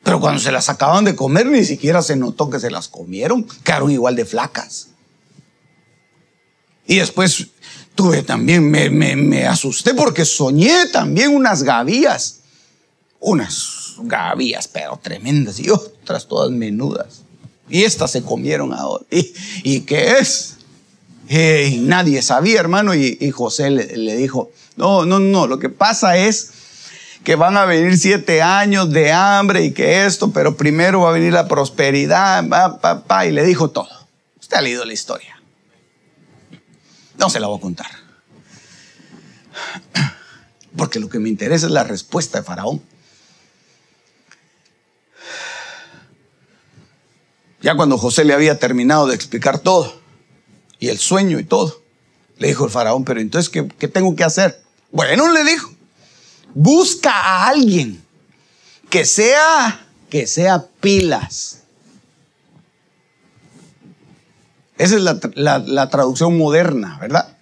A: Pero cuando se las acaban de comer, ni siquiera se notó que se las comieron. Quedaron igual de flacas. Y después tuve también, me, asusté porque soñé también unas gavillas. Unas gavillas, pero tremendas, y otras todas menudas. Y estas se comieron ahora. ¿Y, qué es? Y nadie sabía, hermano. Y, José le, dijo, no, no, no, lo que pasa es que van a venir siete años de hambre y que esto, pero primero va a venir la prosperidad, y le dijo todo. Usted ha leído la historia. No se la voy a contar. Porque lo que me interesa es la respuesta de Faraón. Ya cuando José le había terminado de explicar todo, y el sueño y todo, le dijo el faraón, pero entonces, ¿qué, qué tengo que hacer? Bueno, le dijo, busca a alguien que sea, que sea pilas Esa es la, traducción moderna, ¿verdad?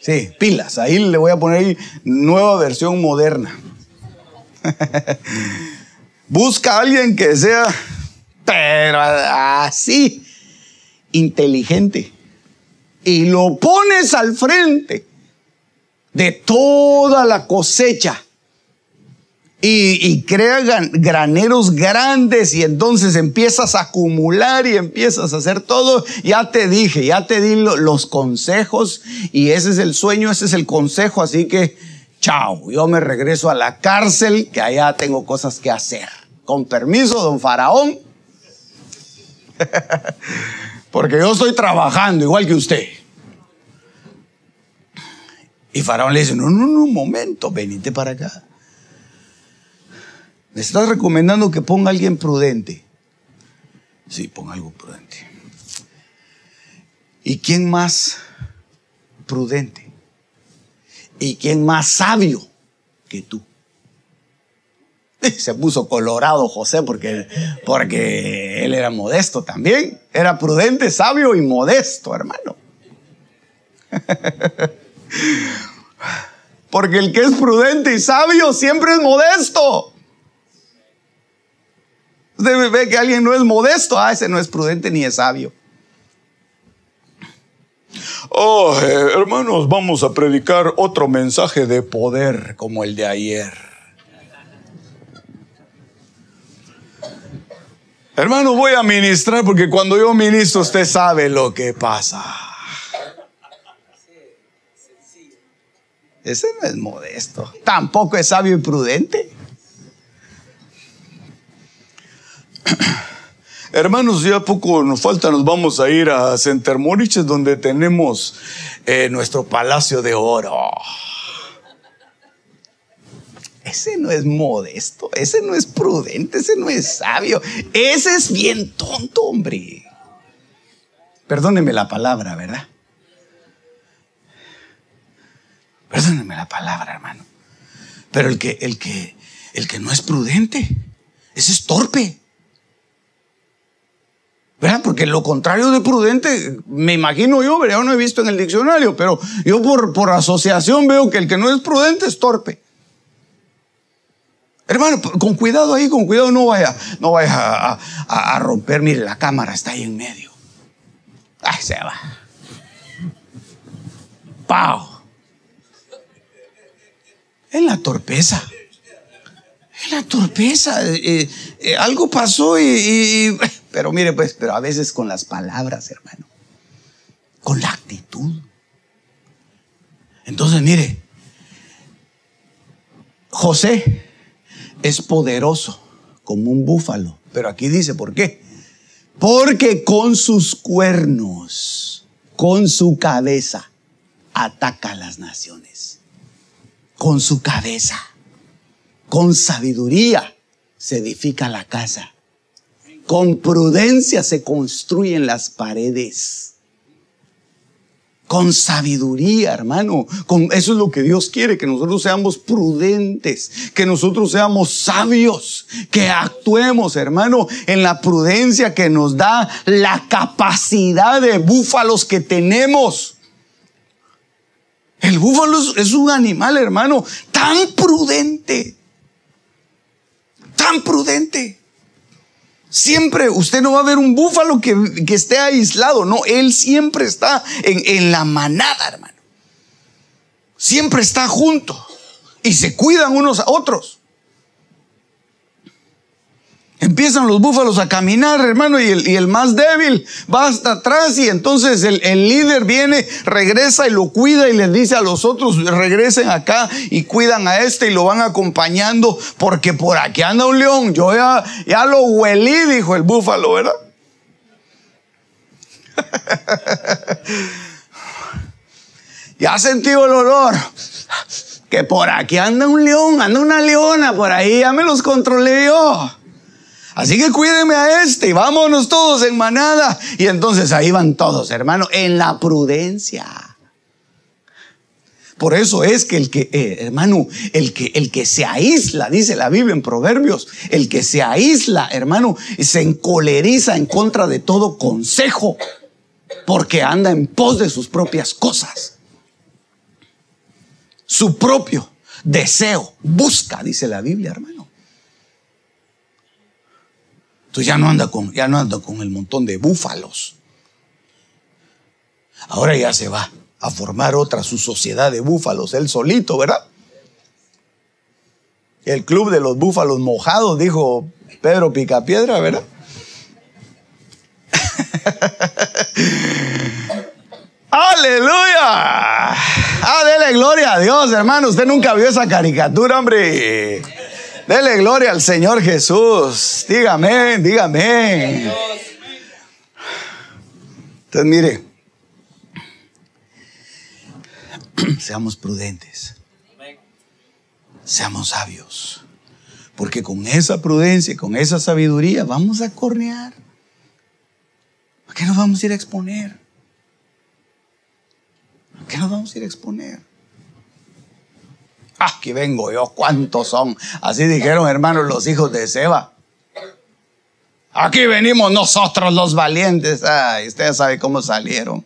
A: Sí, pilas. Ahí le voy a poner ahí nueva versión moderna. [LAUGHS] Busca a alguien que sea, pero así, inteligente. Y lo pones al frente de toda la cosecha y, crea graneros grandes y entonces empiezas a acumular y empiezas a hacer todo. Ya te dije, ya te di los consejos y ese es el sueño, ese es el consejo, así que chao, yo me regreso a la cárcel que allá tengo cosas que hacer. Con permiso, don Faraón. [LAUGHS] Porque yo estoy trabajando igual que usted. Y Faraón le dice, no, no, no, un momento, venite para acá. ¿Me estás recomendando que ponga alguien prudente? Sí, ponga algo prudente. ¿Y quién más prudente? ¿Y quién más sabio que tú? [LAUGHS] Se puso colorado José porque, porque él era modesto también. Era prudente, sabio y modesto, hermano. [LAUGHS] Porque el que es prudente y sabio siempre es modesto. Usted ve que alguien no es modesto, ah, ese no es prudente ni es sabio. Oh, eh, hermanos, vamos a predicar otro mensaje de poder como el de ayer. Hermano, voy a ministrar porque cuando yo ministro usted sabe lo que pasa. Ese no es modesto. Tampoco es sabio y prudente. [CLEARS THROAT] Hermanos, ya poco nos falta, nos vamos a ir a Centermoriches donde tenemos eh, nuestro palacio de oro. Ese no es modesto, ese no es prudente, ese no es sabio, ese es bien tonto, hombre. Perdóneme la palabra, ¿verdad? Perdóneme la palabra, hermano. Pero el que, el que, el que no es prudente, ese es torpe. ¿Verdad? Porque lo contrario de prudente, me imagino yo, ¿verdad? No he visto en el diccionario, pero yo por, por asociación veo que el que no es prudente es torpe. Hermano, con cuidado ahí, con cuidado, no vaya, no vaya a, romper. Mire, la cámara está ahí en medio. Ay, se va. ¡Pau! Es la torpeza. Es la torpeza. Eh, eh, algo pasó y pero mire, pues, pero a veces con las palabras, hermano. Con la actitud. Entonces, mire, José es poderoso como un búfalo. Pero aquí dice, ¿por qué? Porque con sus cuernos, con su cabeza, ataca a las naciones. Con su cabeza, con sabiduría, se edifica la casa. Con prudencia se construyen las paredes. Con sabiduría, hermano. Con, eso es lo que Dios quiere, que nosotros seamos prudentes, que nosotros seamos sabios, que actuemos, hermano, en la prudencia que nos da la capacidad de búfalos que tenemos. El búfalo es un animal, hermano, tan prudente, tan prudente. Siempre usted no va a ver un búfalo que, esté aislado, no, él siempre está en, en la manada, hermano. Siempre está junto y se cuidan unos a otros. Empiezan los búfalos a caminar, hermano, y el, más débil va hasta atrás y entonces el, líder viene, regresa y lo cuida y les dice a los otros, regresen acá y cuidan a este y lo van acompañando porque por aquí anda un león. Yo ya, ya lo huelí, dijo el búfalo, ¿verdad? [LAUGHS] ya sentido el olor. Que por aquí anda un león, anda una leona, por ahí ya me los controlé yo. Así que cuídeme a este y vámonos todos en manada. Y entonces ahí van todos, hermano, en la prudencia. Por eso es que el que, eh, hermano, el que, el que se aísla, dice la Biblia en Proverbios, el que se aísla, hermano, se encoleriza en contra de todo consejo, porque anda en pos de sus propias cosas. Su propio deseo busca, dice la Biblia, hermano. Entonces ya no anda con, ya no anda con el montón de búfalos. Ahora ya se va a formar otra su sociedad de búfalos, él solito, ¿verdad? El club de los búfalos mojados, dijo Pedro Picapiedra, ¿verdad? [LAUGHS] Aleluya. Ah, dele gloria a Dios, hermano. Usted nunca vio esa caricatura, hombre. Dele gloria al Señor Jesús. Dígame, dígame. Entonces, mire, [CLEARS THROAT] seamos prudentes. Seamos sabios. Porque con esa prudencia y con esa sabiduría vamos a cornear. ¿A qué nos vamos a ir a exponer? ¿A qué nos vamos a ir a exponer? Aquí vengo yo, ¿cuántos son? Así dijeron hermanos los hijos de Seba. Aquí venimos nosotros los valientes. Ay, ustedes saben cómo salieron.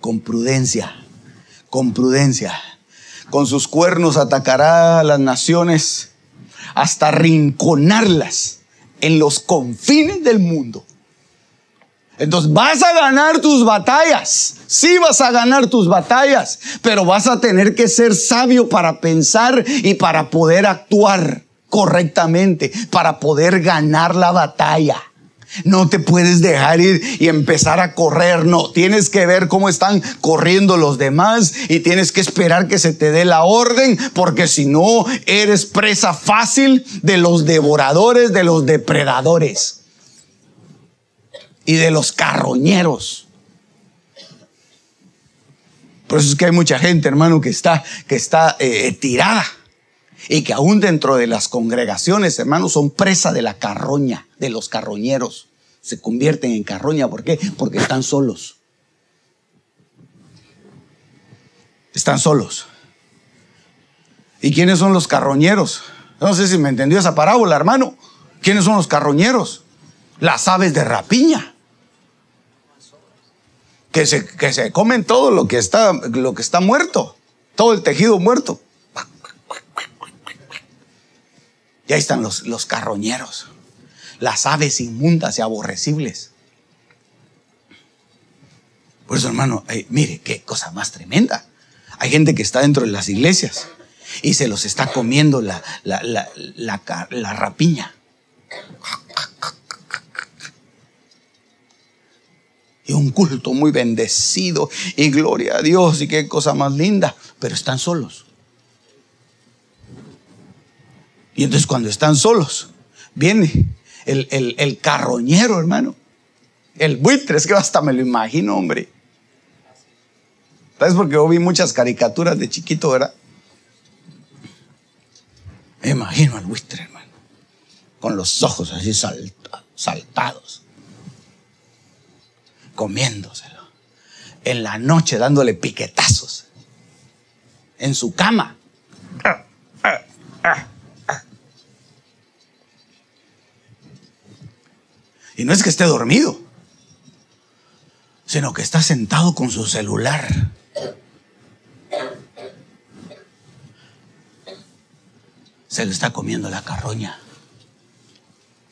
A: Con prudencia con prudencia. Con sus cuernos atacará a las naciones hasta rinconarlas en los confines del mundo. Entonces vas a ganar tus batallas, sí vas a ganar tus batallas, pero vas a tener que ser sabio para pensar y para poder actuar correctamente, para poder ganar la batalla. No te puedes dejar ir y empezar a correr, no, tienes que ver cómo están corriendo los demás y tienes que esperar que se te dé la orden, porque si no, eres presa fácil de los devoradores, de los depredadores y de los carroñeros. Por eso es que hay mucha gente, hermano, que está, que está eh, tirada y que aún dentro de las congregaciones, hermano, son presa de la carroña, de los carroñeros. Se convierten en carroña. ¿Por qué? Porque están solos. Están solos. ¿Y quiénes son los carroñeros? No sé si me entendió esa parábola, hermano. ¿Quiénes son los carroñeros? Las aves de rapiña que se, que se comen todo lo que, está, lo que está muerto, todo el tejido muerto. Y ahí están los, los carroñeros, las aves inmundas y aborrecibles. Por eso, hermano, mire, qué cosa más tremenda. Hay gente que está dentro de las iglesias y se los está comiendo la, la, la, la rapiña un culto muy bendecido y gloria a Dios y qué cosa más linda, pero están solos. Y entonces cuando están solos, viene el, el carroñero, hermano, el buitre, es que hasta me lo imagino, hombre. ¿Sabes? Porque yo vi muchas caricaturas de chiquito, ¿verdad? Me imagino al buitre, hermano, con los ojos así saltados comiéndoselo. En la noche dándole piquetazos. En su cama. Y no es que esté dormido, sino que está sentado con su celular. Se le está comiendo la carroña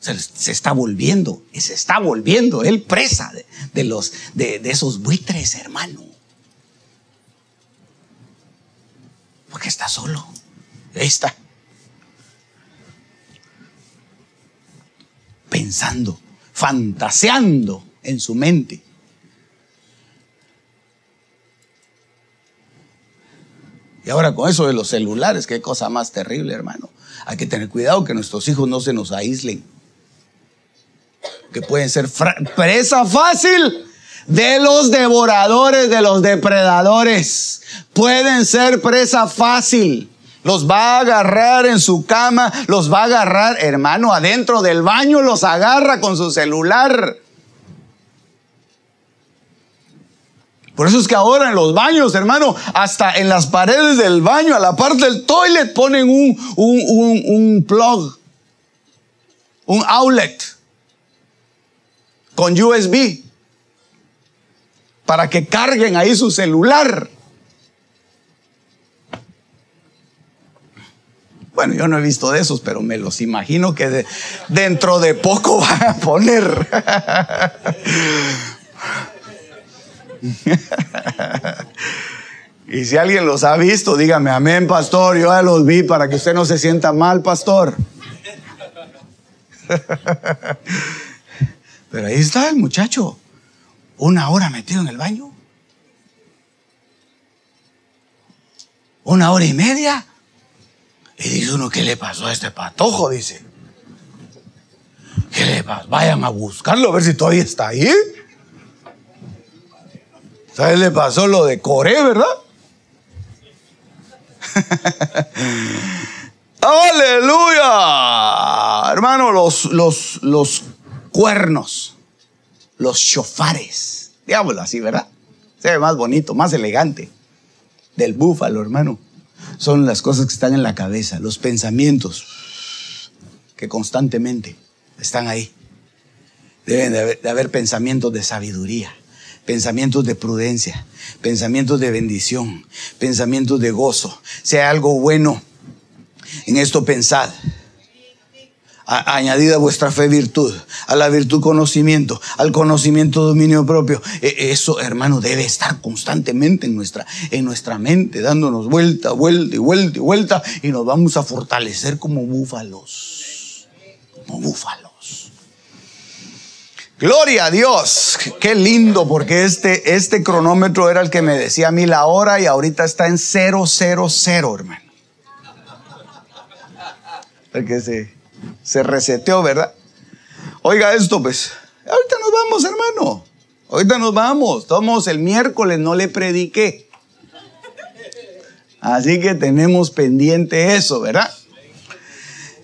A: se, está volviendo, se está volviendo él presa de, los, de, esos buitres, hermano. Porque está solo. Ahí está. Pensando, fantaseando en su mente. Y ahora con eso de los celulares, qué cosa más terrible, hermano. Hay que tener cuidado que nuestros hijos no se nos aíslen que pueden ser presa fácil de los devoradores, de los depredadores. Pueden ser presa fácil. Los va a agarrar en su cama, los va a agarrar, hermano, adentro del baño, los agarra con su celular. Por eso es que ahora en los baños, hermano, hasta en las paredes del baño, a la parte del toilet, ponen un, un, un, un plug, un outlet con USB para que carguen ahí su celular. Bueno, yo no he visto de esos, pero me los imagino que dentro de poco [LAUGHS] van a poner. [LAUGHS] y si alguien los ha visto, dígame, amén, pastor, yo ya los vi para que usted no se sienta mal, pastor. [LAUGHS] Pero ahí está el muchacho, una hora metido en el baño. Una hora y media. Y dice uno, ¿qué le pasó a este patojo? Dice. ¿Qué le pasó? Vayan a buscarlo a ver si todavía está ahí. ¿Sabes? Le pasó lo de Coré, ¿verdad? [LAUGHS] Aleluya. Hermano, los, los, los cuernos, los chofares, digámoslo así, ¿verdad? Se ve más bonito, más elegante. Del búfalo, hermano. Son las cosas que están en la cabeza, los pensamientos que constantemente están ahí. Deben de haber, pensamientos de sabiduría, pensamientos de prudencia, pensamientos de bendición, pensamientos de gozo. Sea algo bueno, en esto pensad. Añadida vuestra fe virtud, a la virtud conocimiento, al conocimiento dominio propio. E, eso, hermano, debe estar constantemente en nuestra, en nuestra mente, dándonos vuelta, vuelta y vuelta y vuelta, y nos vamos a fortalecer como búfalos. Como búfalos. Gloria a Dios. Qué lindo, porque este, este cronómetro era el que me decía a mí la hora y ahorita está en 000, hermano. Porque se, se reseteó, ¿verdad? Oiga esto, pues. Ahorita nos vamos, hermano. Ahorita nos vamos. Tomos el miércoles, no le prediqué. Así que tenemos pendiente eso, ¿verdad?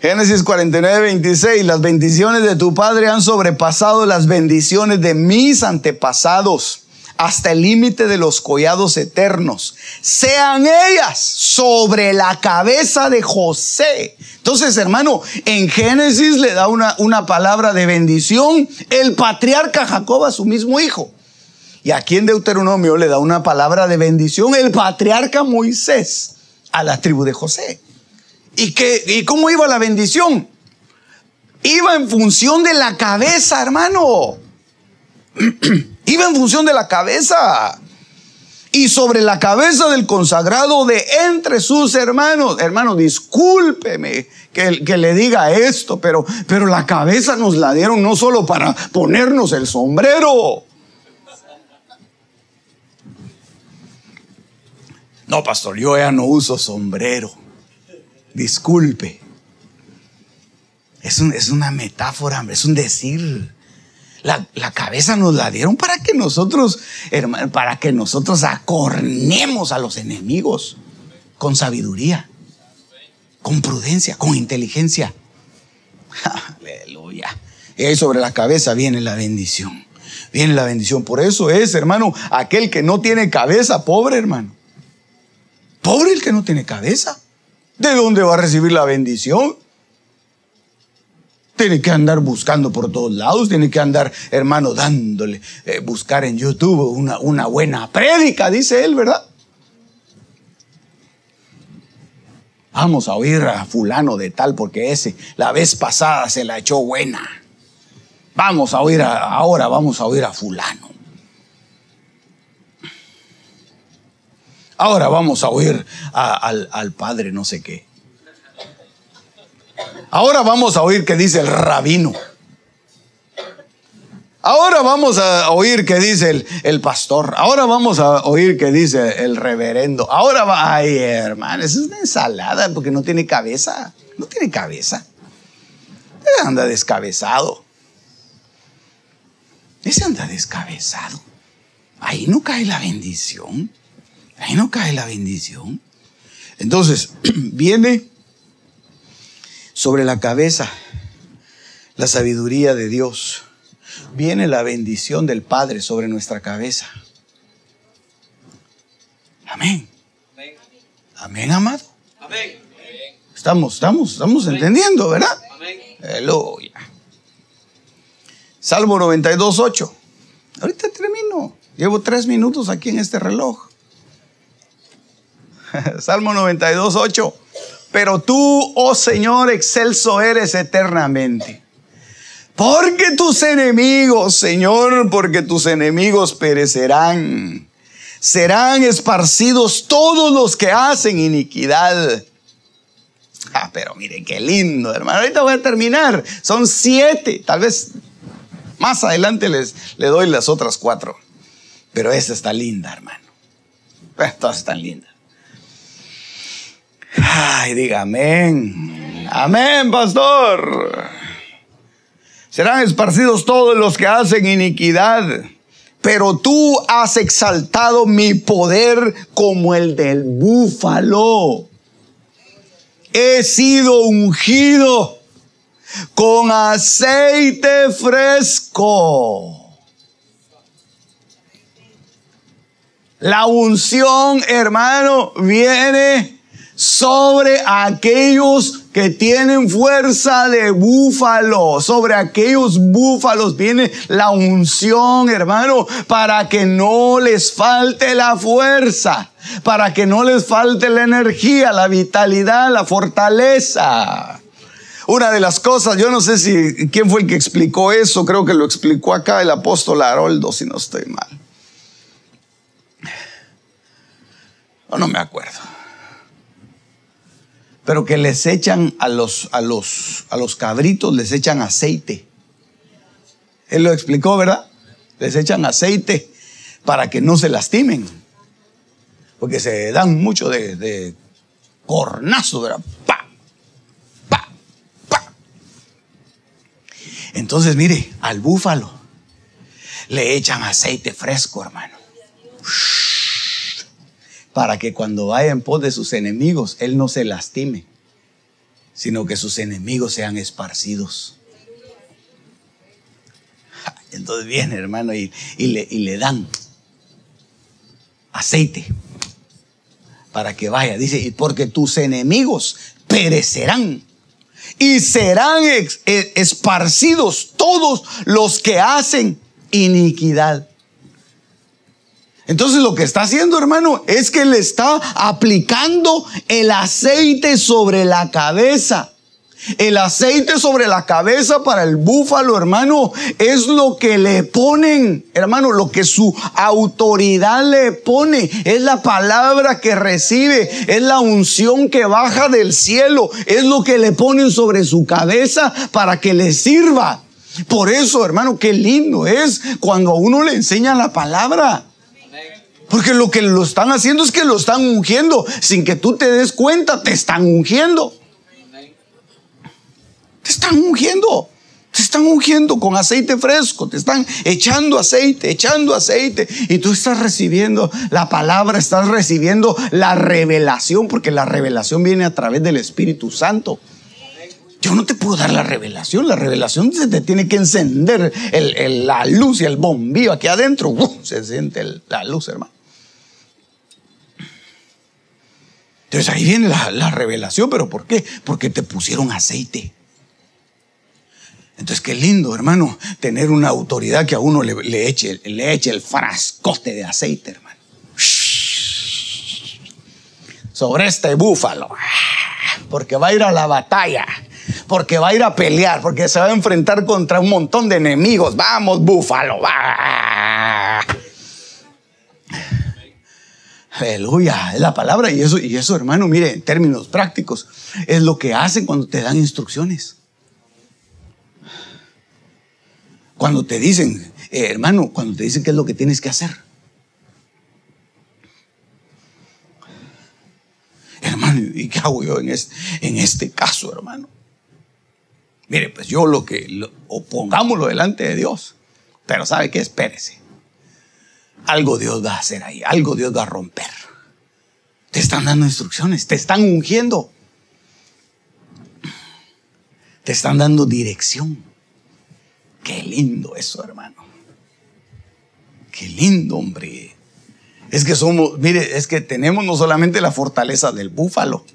A: Génesis 49, 26. Las bendiciones de tu Padre han sobrepasado las bendiciones de mis antepasados hasta el límite de los collados eternos. Sean ellas sobre la cabeza de José. Entonces, hermano, en Génesis le da una, una palabra de bendición el patriarca Jacob a su mismo hijo. Y aquí en Deuteronomio le da una palabra de bendición el patriarca Moisés a la tribu de José. ¿Y, qué, ¿Y cómo iba la bendición? Iba en función de la cabeza, hermano. [CLEARS THROAT] iba en función de la cabeza. Y sobre la cabeza del consagrado de entre sus hermanos. Hermano, discúlpeme que, le diga esto, pero, pero la cabeza nos la dieron no solo para ponernos el sombrero. No, pastor, yo ya no uso sombrero disculpe. Es, es una metáfora, es un decir. La, cabeza nos la dieron para que nosotros, hermano, para que nosotros acornemos a los enemigos con sabiduría, con prudencia, con inteligencia. [LAUGHS] Aleluya. Y sobre la cabeza viene la bendición. Viene la bendición. Por eso es, hermano, aquel que no tiene cabeza, pobre hermano. Pobre el que no tiene cabeza. ¿De dónde va a recibir la bendición? Tiene que andar buscando por todos lados, tiene que andar, hermano, dándole, eh, buscar en YouTube una, una buena prédica, dice él, ¿verdad? Vamos a oír a fulano de tal porque ese la vez pasada se la echó buena. Vamos a oír ahora, vamos a oír a fulano. Ahora vamos a oír al, padre no sé qué. Ahora vamos a oír qué dice el rabino. Ahora vamos a oír qué dice el, el, pastor. Ahora vamos a oír qué dice el reverendo. Ahora va, ay hermano, eso es una ensalada porque no tiene cabeza. No tiene cabeza. Ese anda descabezado. Ese anda descabezado. Ahí no cae la bendición. Ahí no cae la bendición. Entonces, [CLEARS THROAT] viene sobre la cabeza la sabiduría de Dios. Viene la bendición del Padre sobre nuestra cabeza. Amén. Amén, amado. Amén. Estamos, estamos, estamos entendiendo, ¿verdad? Amén. Aleluya. Salmo 92, 8. Ahorita termino. Llevo tres minutos aquí en este reloj. [LAUGHS] Salmo 92, 8. Pero tú, oh Señor, excelso eres eternamente. Porque tus enemigos, Señor, porque tus enemigos perecerán. Serán esparcidos todos los que hacen iniquidad. Ah, pero miren qué lindo, hermano. Ahorita voy a terminar. Son siete. Tal vez más adelante les le doy las otras cuatro. Pero esta está linda, hermano. Todas están lindas. Ay, diga amén. Amén, pastor. Serán esparcidos todos los que hacen iniquidad. Pero tú has exaltado mi poder como el del búfalo. He sido ungido con aceite fresco. La unción, hermano, viene sobre aquellos que tienen fuerza de búfalo. Sobre aquellos búfalos viene la unción, hermano, para que no les falte la fuerza, para que no les falte la energía, la vitalidad, la fortaleza. Una de las cosas, yo no sé si quién fue el que explicó eso, creo que lo explicó acá el apóstol Haroldo, si no estoy mal. No, no me acuerdo pero que les echan a los, a los, a los cabritos, les echan aceite. Él lo explicó, ¿verdad? Les echan aceite para que no se lastimen. Porque se dan mucho de, de cornazo, ¿verdad? Pa, pa, pa. Entonces, mire, al búfalo le echan aceite fresco, hermano para que cuando vaya en pos de sus enemigos, Él no se lastime, sino que sus enemigos sean esparcidos. Entonces viene, hermano, y, le, dan aceite para que vaya. Dice, porque tus enemigos perecerán y serán e, esparcidos todos los que hacen iniquidad. Entonces lo que está haciendo, hermano, es que le está aplicando el aceite sobre la cabeza. El aceite sobre la cabeza para el búfalo, hermano, es lo que le ponen, hermano, lo que su autoridad le pone. Es la palabra que recibe, es la unción que baja del cielo, es lo que le ponen sobre su cabeza para que le sirva. Por eso, hermano, qué lindo es cuando a uno le enseña la palabra. Porque lo que lo están haciendo es que lo están ungiendo. Sin que tú te des cuenta, te están ungiendo. Te están ungiendo. Te están ungiendo con aceite fresco. Te están echando aceite, echando aceite. Y tú estás recibiendo la palabra, estás recibiendo la revelación. Porque la revelación viene a través del Espíritu Santo. Yo no te puedo dar la revelación. La revelación se te tiene que encender la luz y el bombillo aquí adentro. se siente la luz, hermano. Entonces ahí viene la, revelación, pero ¿por qué? Porque te pusieron aceite. Entonces qué lindo, hermano, tener una autoridad que a uno le, eche, le eche el frascote de aceite, hermano. Sobre este búfalo, porque va a ir a la batalla, porque va a ir a pelear, porque se va a enfrentar contra un montón de enemigos. Vamos, búfalo, va. Aleluya, es la palabra. Y eso, y eso, hermano, mire, en términos prácticos, es lo que hacen cuando te dan instrucciones. Cuando te dicen, eh, hermano, cuando te dicen qué es lo que tienes que hacer. Hermano, ¿y qué hago yo en este, en este caso, hermano? Mire, pues yo lo que, lo, pongámoslo delante de Dios, pero ¿sabe qué? Espérese algo Dios va a hacer ahí, algo Dios va a romper. Te están dando instrucciones, te están ungiendo, te están dando dirección. Qué lindo eso, hermano. Qué lindo, hombre. Es que somos, mire, es que tenemos no solamente la fortaleza del búfalo,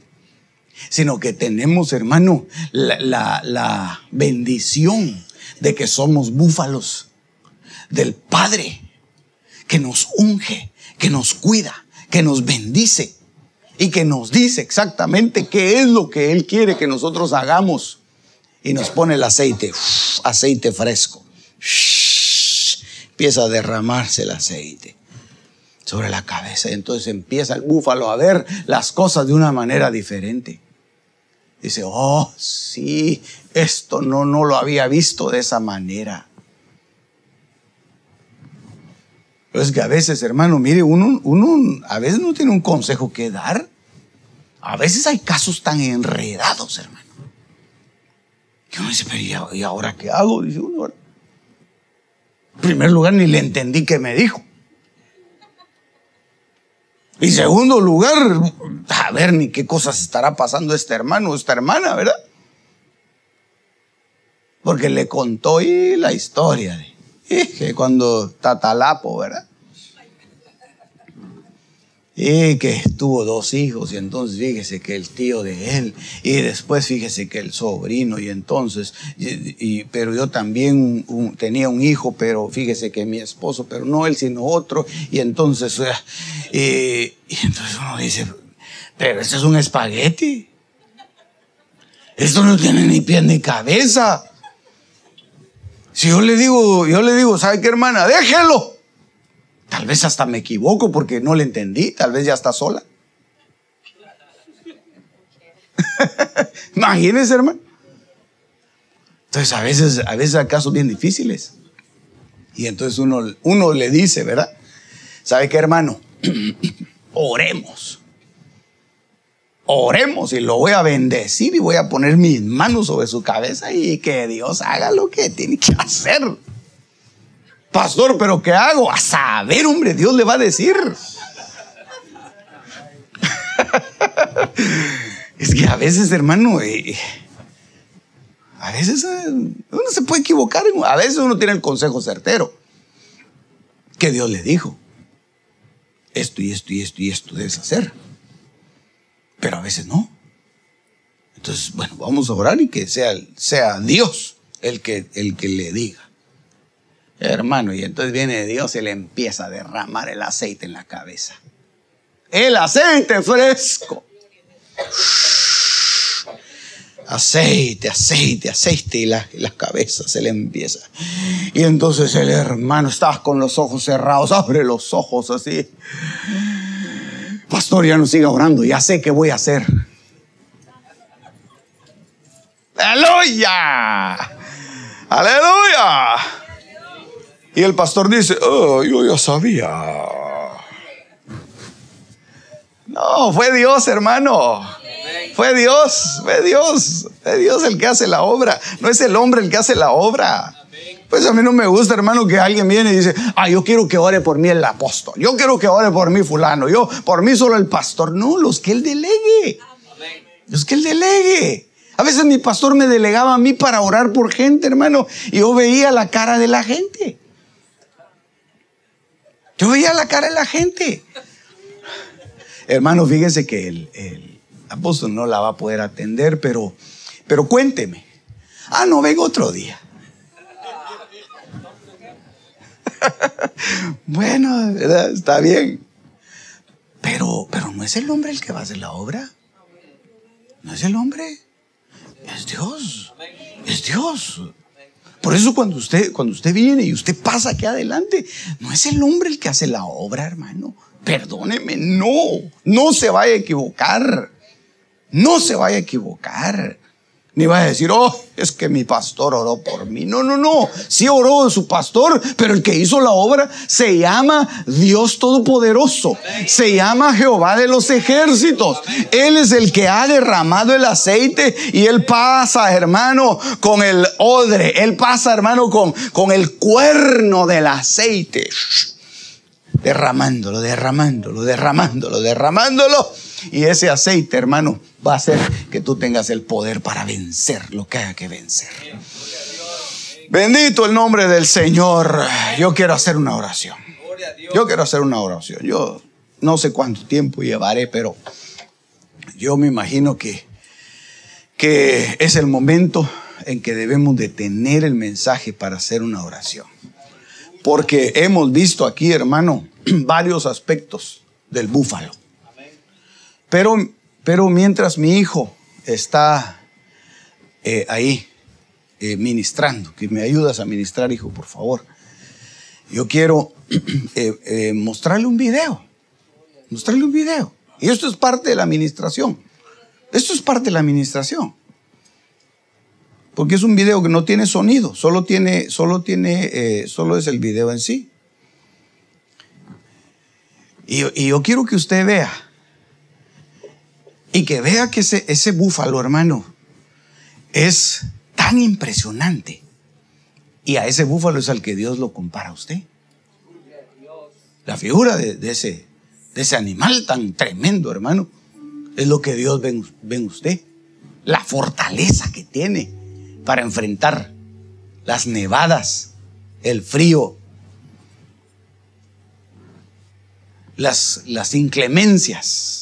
A: sino que tenemos, hermano, la, la bendición de que somos búfalos del Padre que nos unge, que nos cuida, que nos bendice y que nos dice exactamente qué es lo que Él quiere que nosotros hagamos. Y nos pone el aceite, aceite fresco. empieza a derramarse el aceite sobre la cabeza. Y entonces empieza el búfalo a ver las cosas de una manera diferente. Dice, oh, sí, esto no, no lo había visto de esa manera. Es que a veces, hermano, mire, uno, uno a veces no tiene un consejo que dar. A veces hay casos tan enredados, hermano. Que uno dice, pero ¿y ahora qué hago? Dice uno. En primer lugar, ni le entendí qué me dijo. Y segundo lugar, a ver ni qué cosas estará pasando este hermano o esta hermana, ¿verdad? Porque le contó y la historia [LAUGHS] que cuando Tatalapo, ¿verdad? Y que tuvo dos hijos y entonces fíjese que el tío de él y después fíjese que el sobrino y entonces, pero yo también tenía un hijo, pero fíjese que mi esposo, pero no él sino otro y entonces, y, y entonces uno dice, pero este es un espagueti. Esto no tiene ni pie ni cabeza. Si yo le digo, yo le digo, ¿sabe qué hermana? Déjelo. Tal vez hasta me equivoco porque no le entendí, tal vez ya está sola. [LAUGHS] Imagínense, hermano. Entonces, a veces, a veces hay casos bien difíciles. Y entonces uno, uno le dice, ¿verdad? ¿Sabe qué, hermano? [CLEARS THROAT] Oremos. Oremos y lo voy a bendecir y voy a poner mis manos sobre su cabeza y que Dios haga lo que tiene que hacer. Pastor, pero ¿qué hago? A saber, hombre, Dios le va a decir. [LAUGHS] es que a veces, hermano, eh, a veces eh, uno se puede equivocar, a veces uno tiene el consejo certero que Dios le dijo. Esto y esto y esto y esto debes hacer pero a veces no. Entonces, bueno, vamos a orar y que sea, sea Dios el que, el que le diga. Hermano, y entonces viene Dios y le empieza a derramar el aceite en la cabeza. El aceite fresco. Aceite, aceite, aceite y la, la, cabeza se le empieza. Y entonces el hermano está con los ojos cerrados, abre los ojos así. Pastor, ya no siga orando, ya sé qué voy a hacer. Aleluya. Aleluya. Y el pastor dice, oh, yo ya sabía. No, fue Dios, hermano. Fue Dios, fue Dios, fue Dios el que hace la obra. No es el hombre el que hace la obra. Pues a mí no me gusta, hermano, que alguien viene y dice, ah, yo quiero que ore por mí el apóstol, yo quiero que ore por mí fulano, yo por mí solo el pastor. No, los que él delegue. Los que él delegue. A veces mi pastor me delegaba a mí para orar por gente, hermano, y yo veía la cara de la gente. Yo veía la cara de la gente. Hermano, fíjese que el, el apóstol no la va a poder atender, pero, pero cuénteme. Ah, no, vengo otro día. [LAUGHS] bueno, está bien. Pero, pero no es el hombre el que va a hacer la obra. No es el hombre. Es Dios. Es Dios. Por eso cuando usted, cuando usted viene y usted pasa aquí adelante, no es el hombre el que hace la obra, hermano. Perdóneme, no, no se vaya a equivocar. No se vaya a equivocar. Ni va a decir, oh, es que mi pastor oró por mí. No, no, no. Sí oró su pastor, pero el que hizo la obra se llama Dios Todopoderoso. Se llama Jehová de los ejércitos. Él es el que ha derramado el aceite y él pasa, hermano, con el odre. Él pasa, hermano, con, con el cuerno del aceite. Derramándolo, derramándolo, derramándolo, derramándolo y ese aceite, hermano, va a hacer que tú tengas el poder para vencer lo que haya que vencer. Bendito el nombre del Señor. Yo quiero hacer una oración. Yo quiero hacer una oración. Yo no sé cuánto tiempo llevaré, pero yo me imagino que, que es el momento en que debemos de tener el mensaje para hacer una oración. Porque hemos visto aquí, hermano, [CLEARS THROAT] varios aspectos del búfalo. Pero, pero mientras mi hijo está eh, ahí eh, ministrando, que me ayudas a ministrar, hijo, por favor, yo quiero [CLEARS THROAT] eh, mostrarle un video. Mostrarle un video. Y esto es parte de la administración. Esto es parte de la administración. Porque es un video que no tiene sonido, solo tiene, solo tiene, solo es el video en sí. Y, y yo quiero que usted vea y que vea que ese, búfalo, hermano, es tan impresionante. Y a ese búfalo es al que Dios lo compara a usted. La figura de, ese, animal tan tremendo, hermano, es lo que Dios ve, en usted. La fortaleza que tiene para enfrentar las nevadas, el frío, las inclemencias.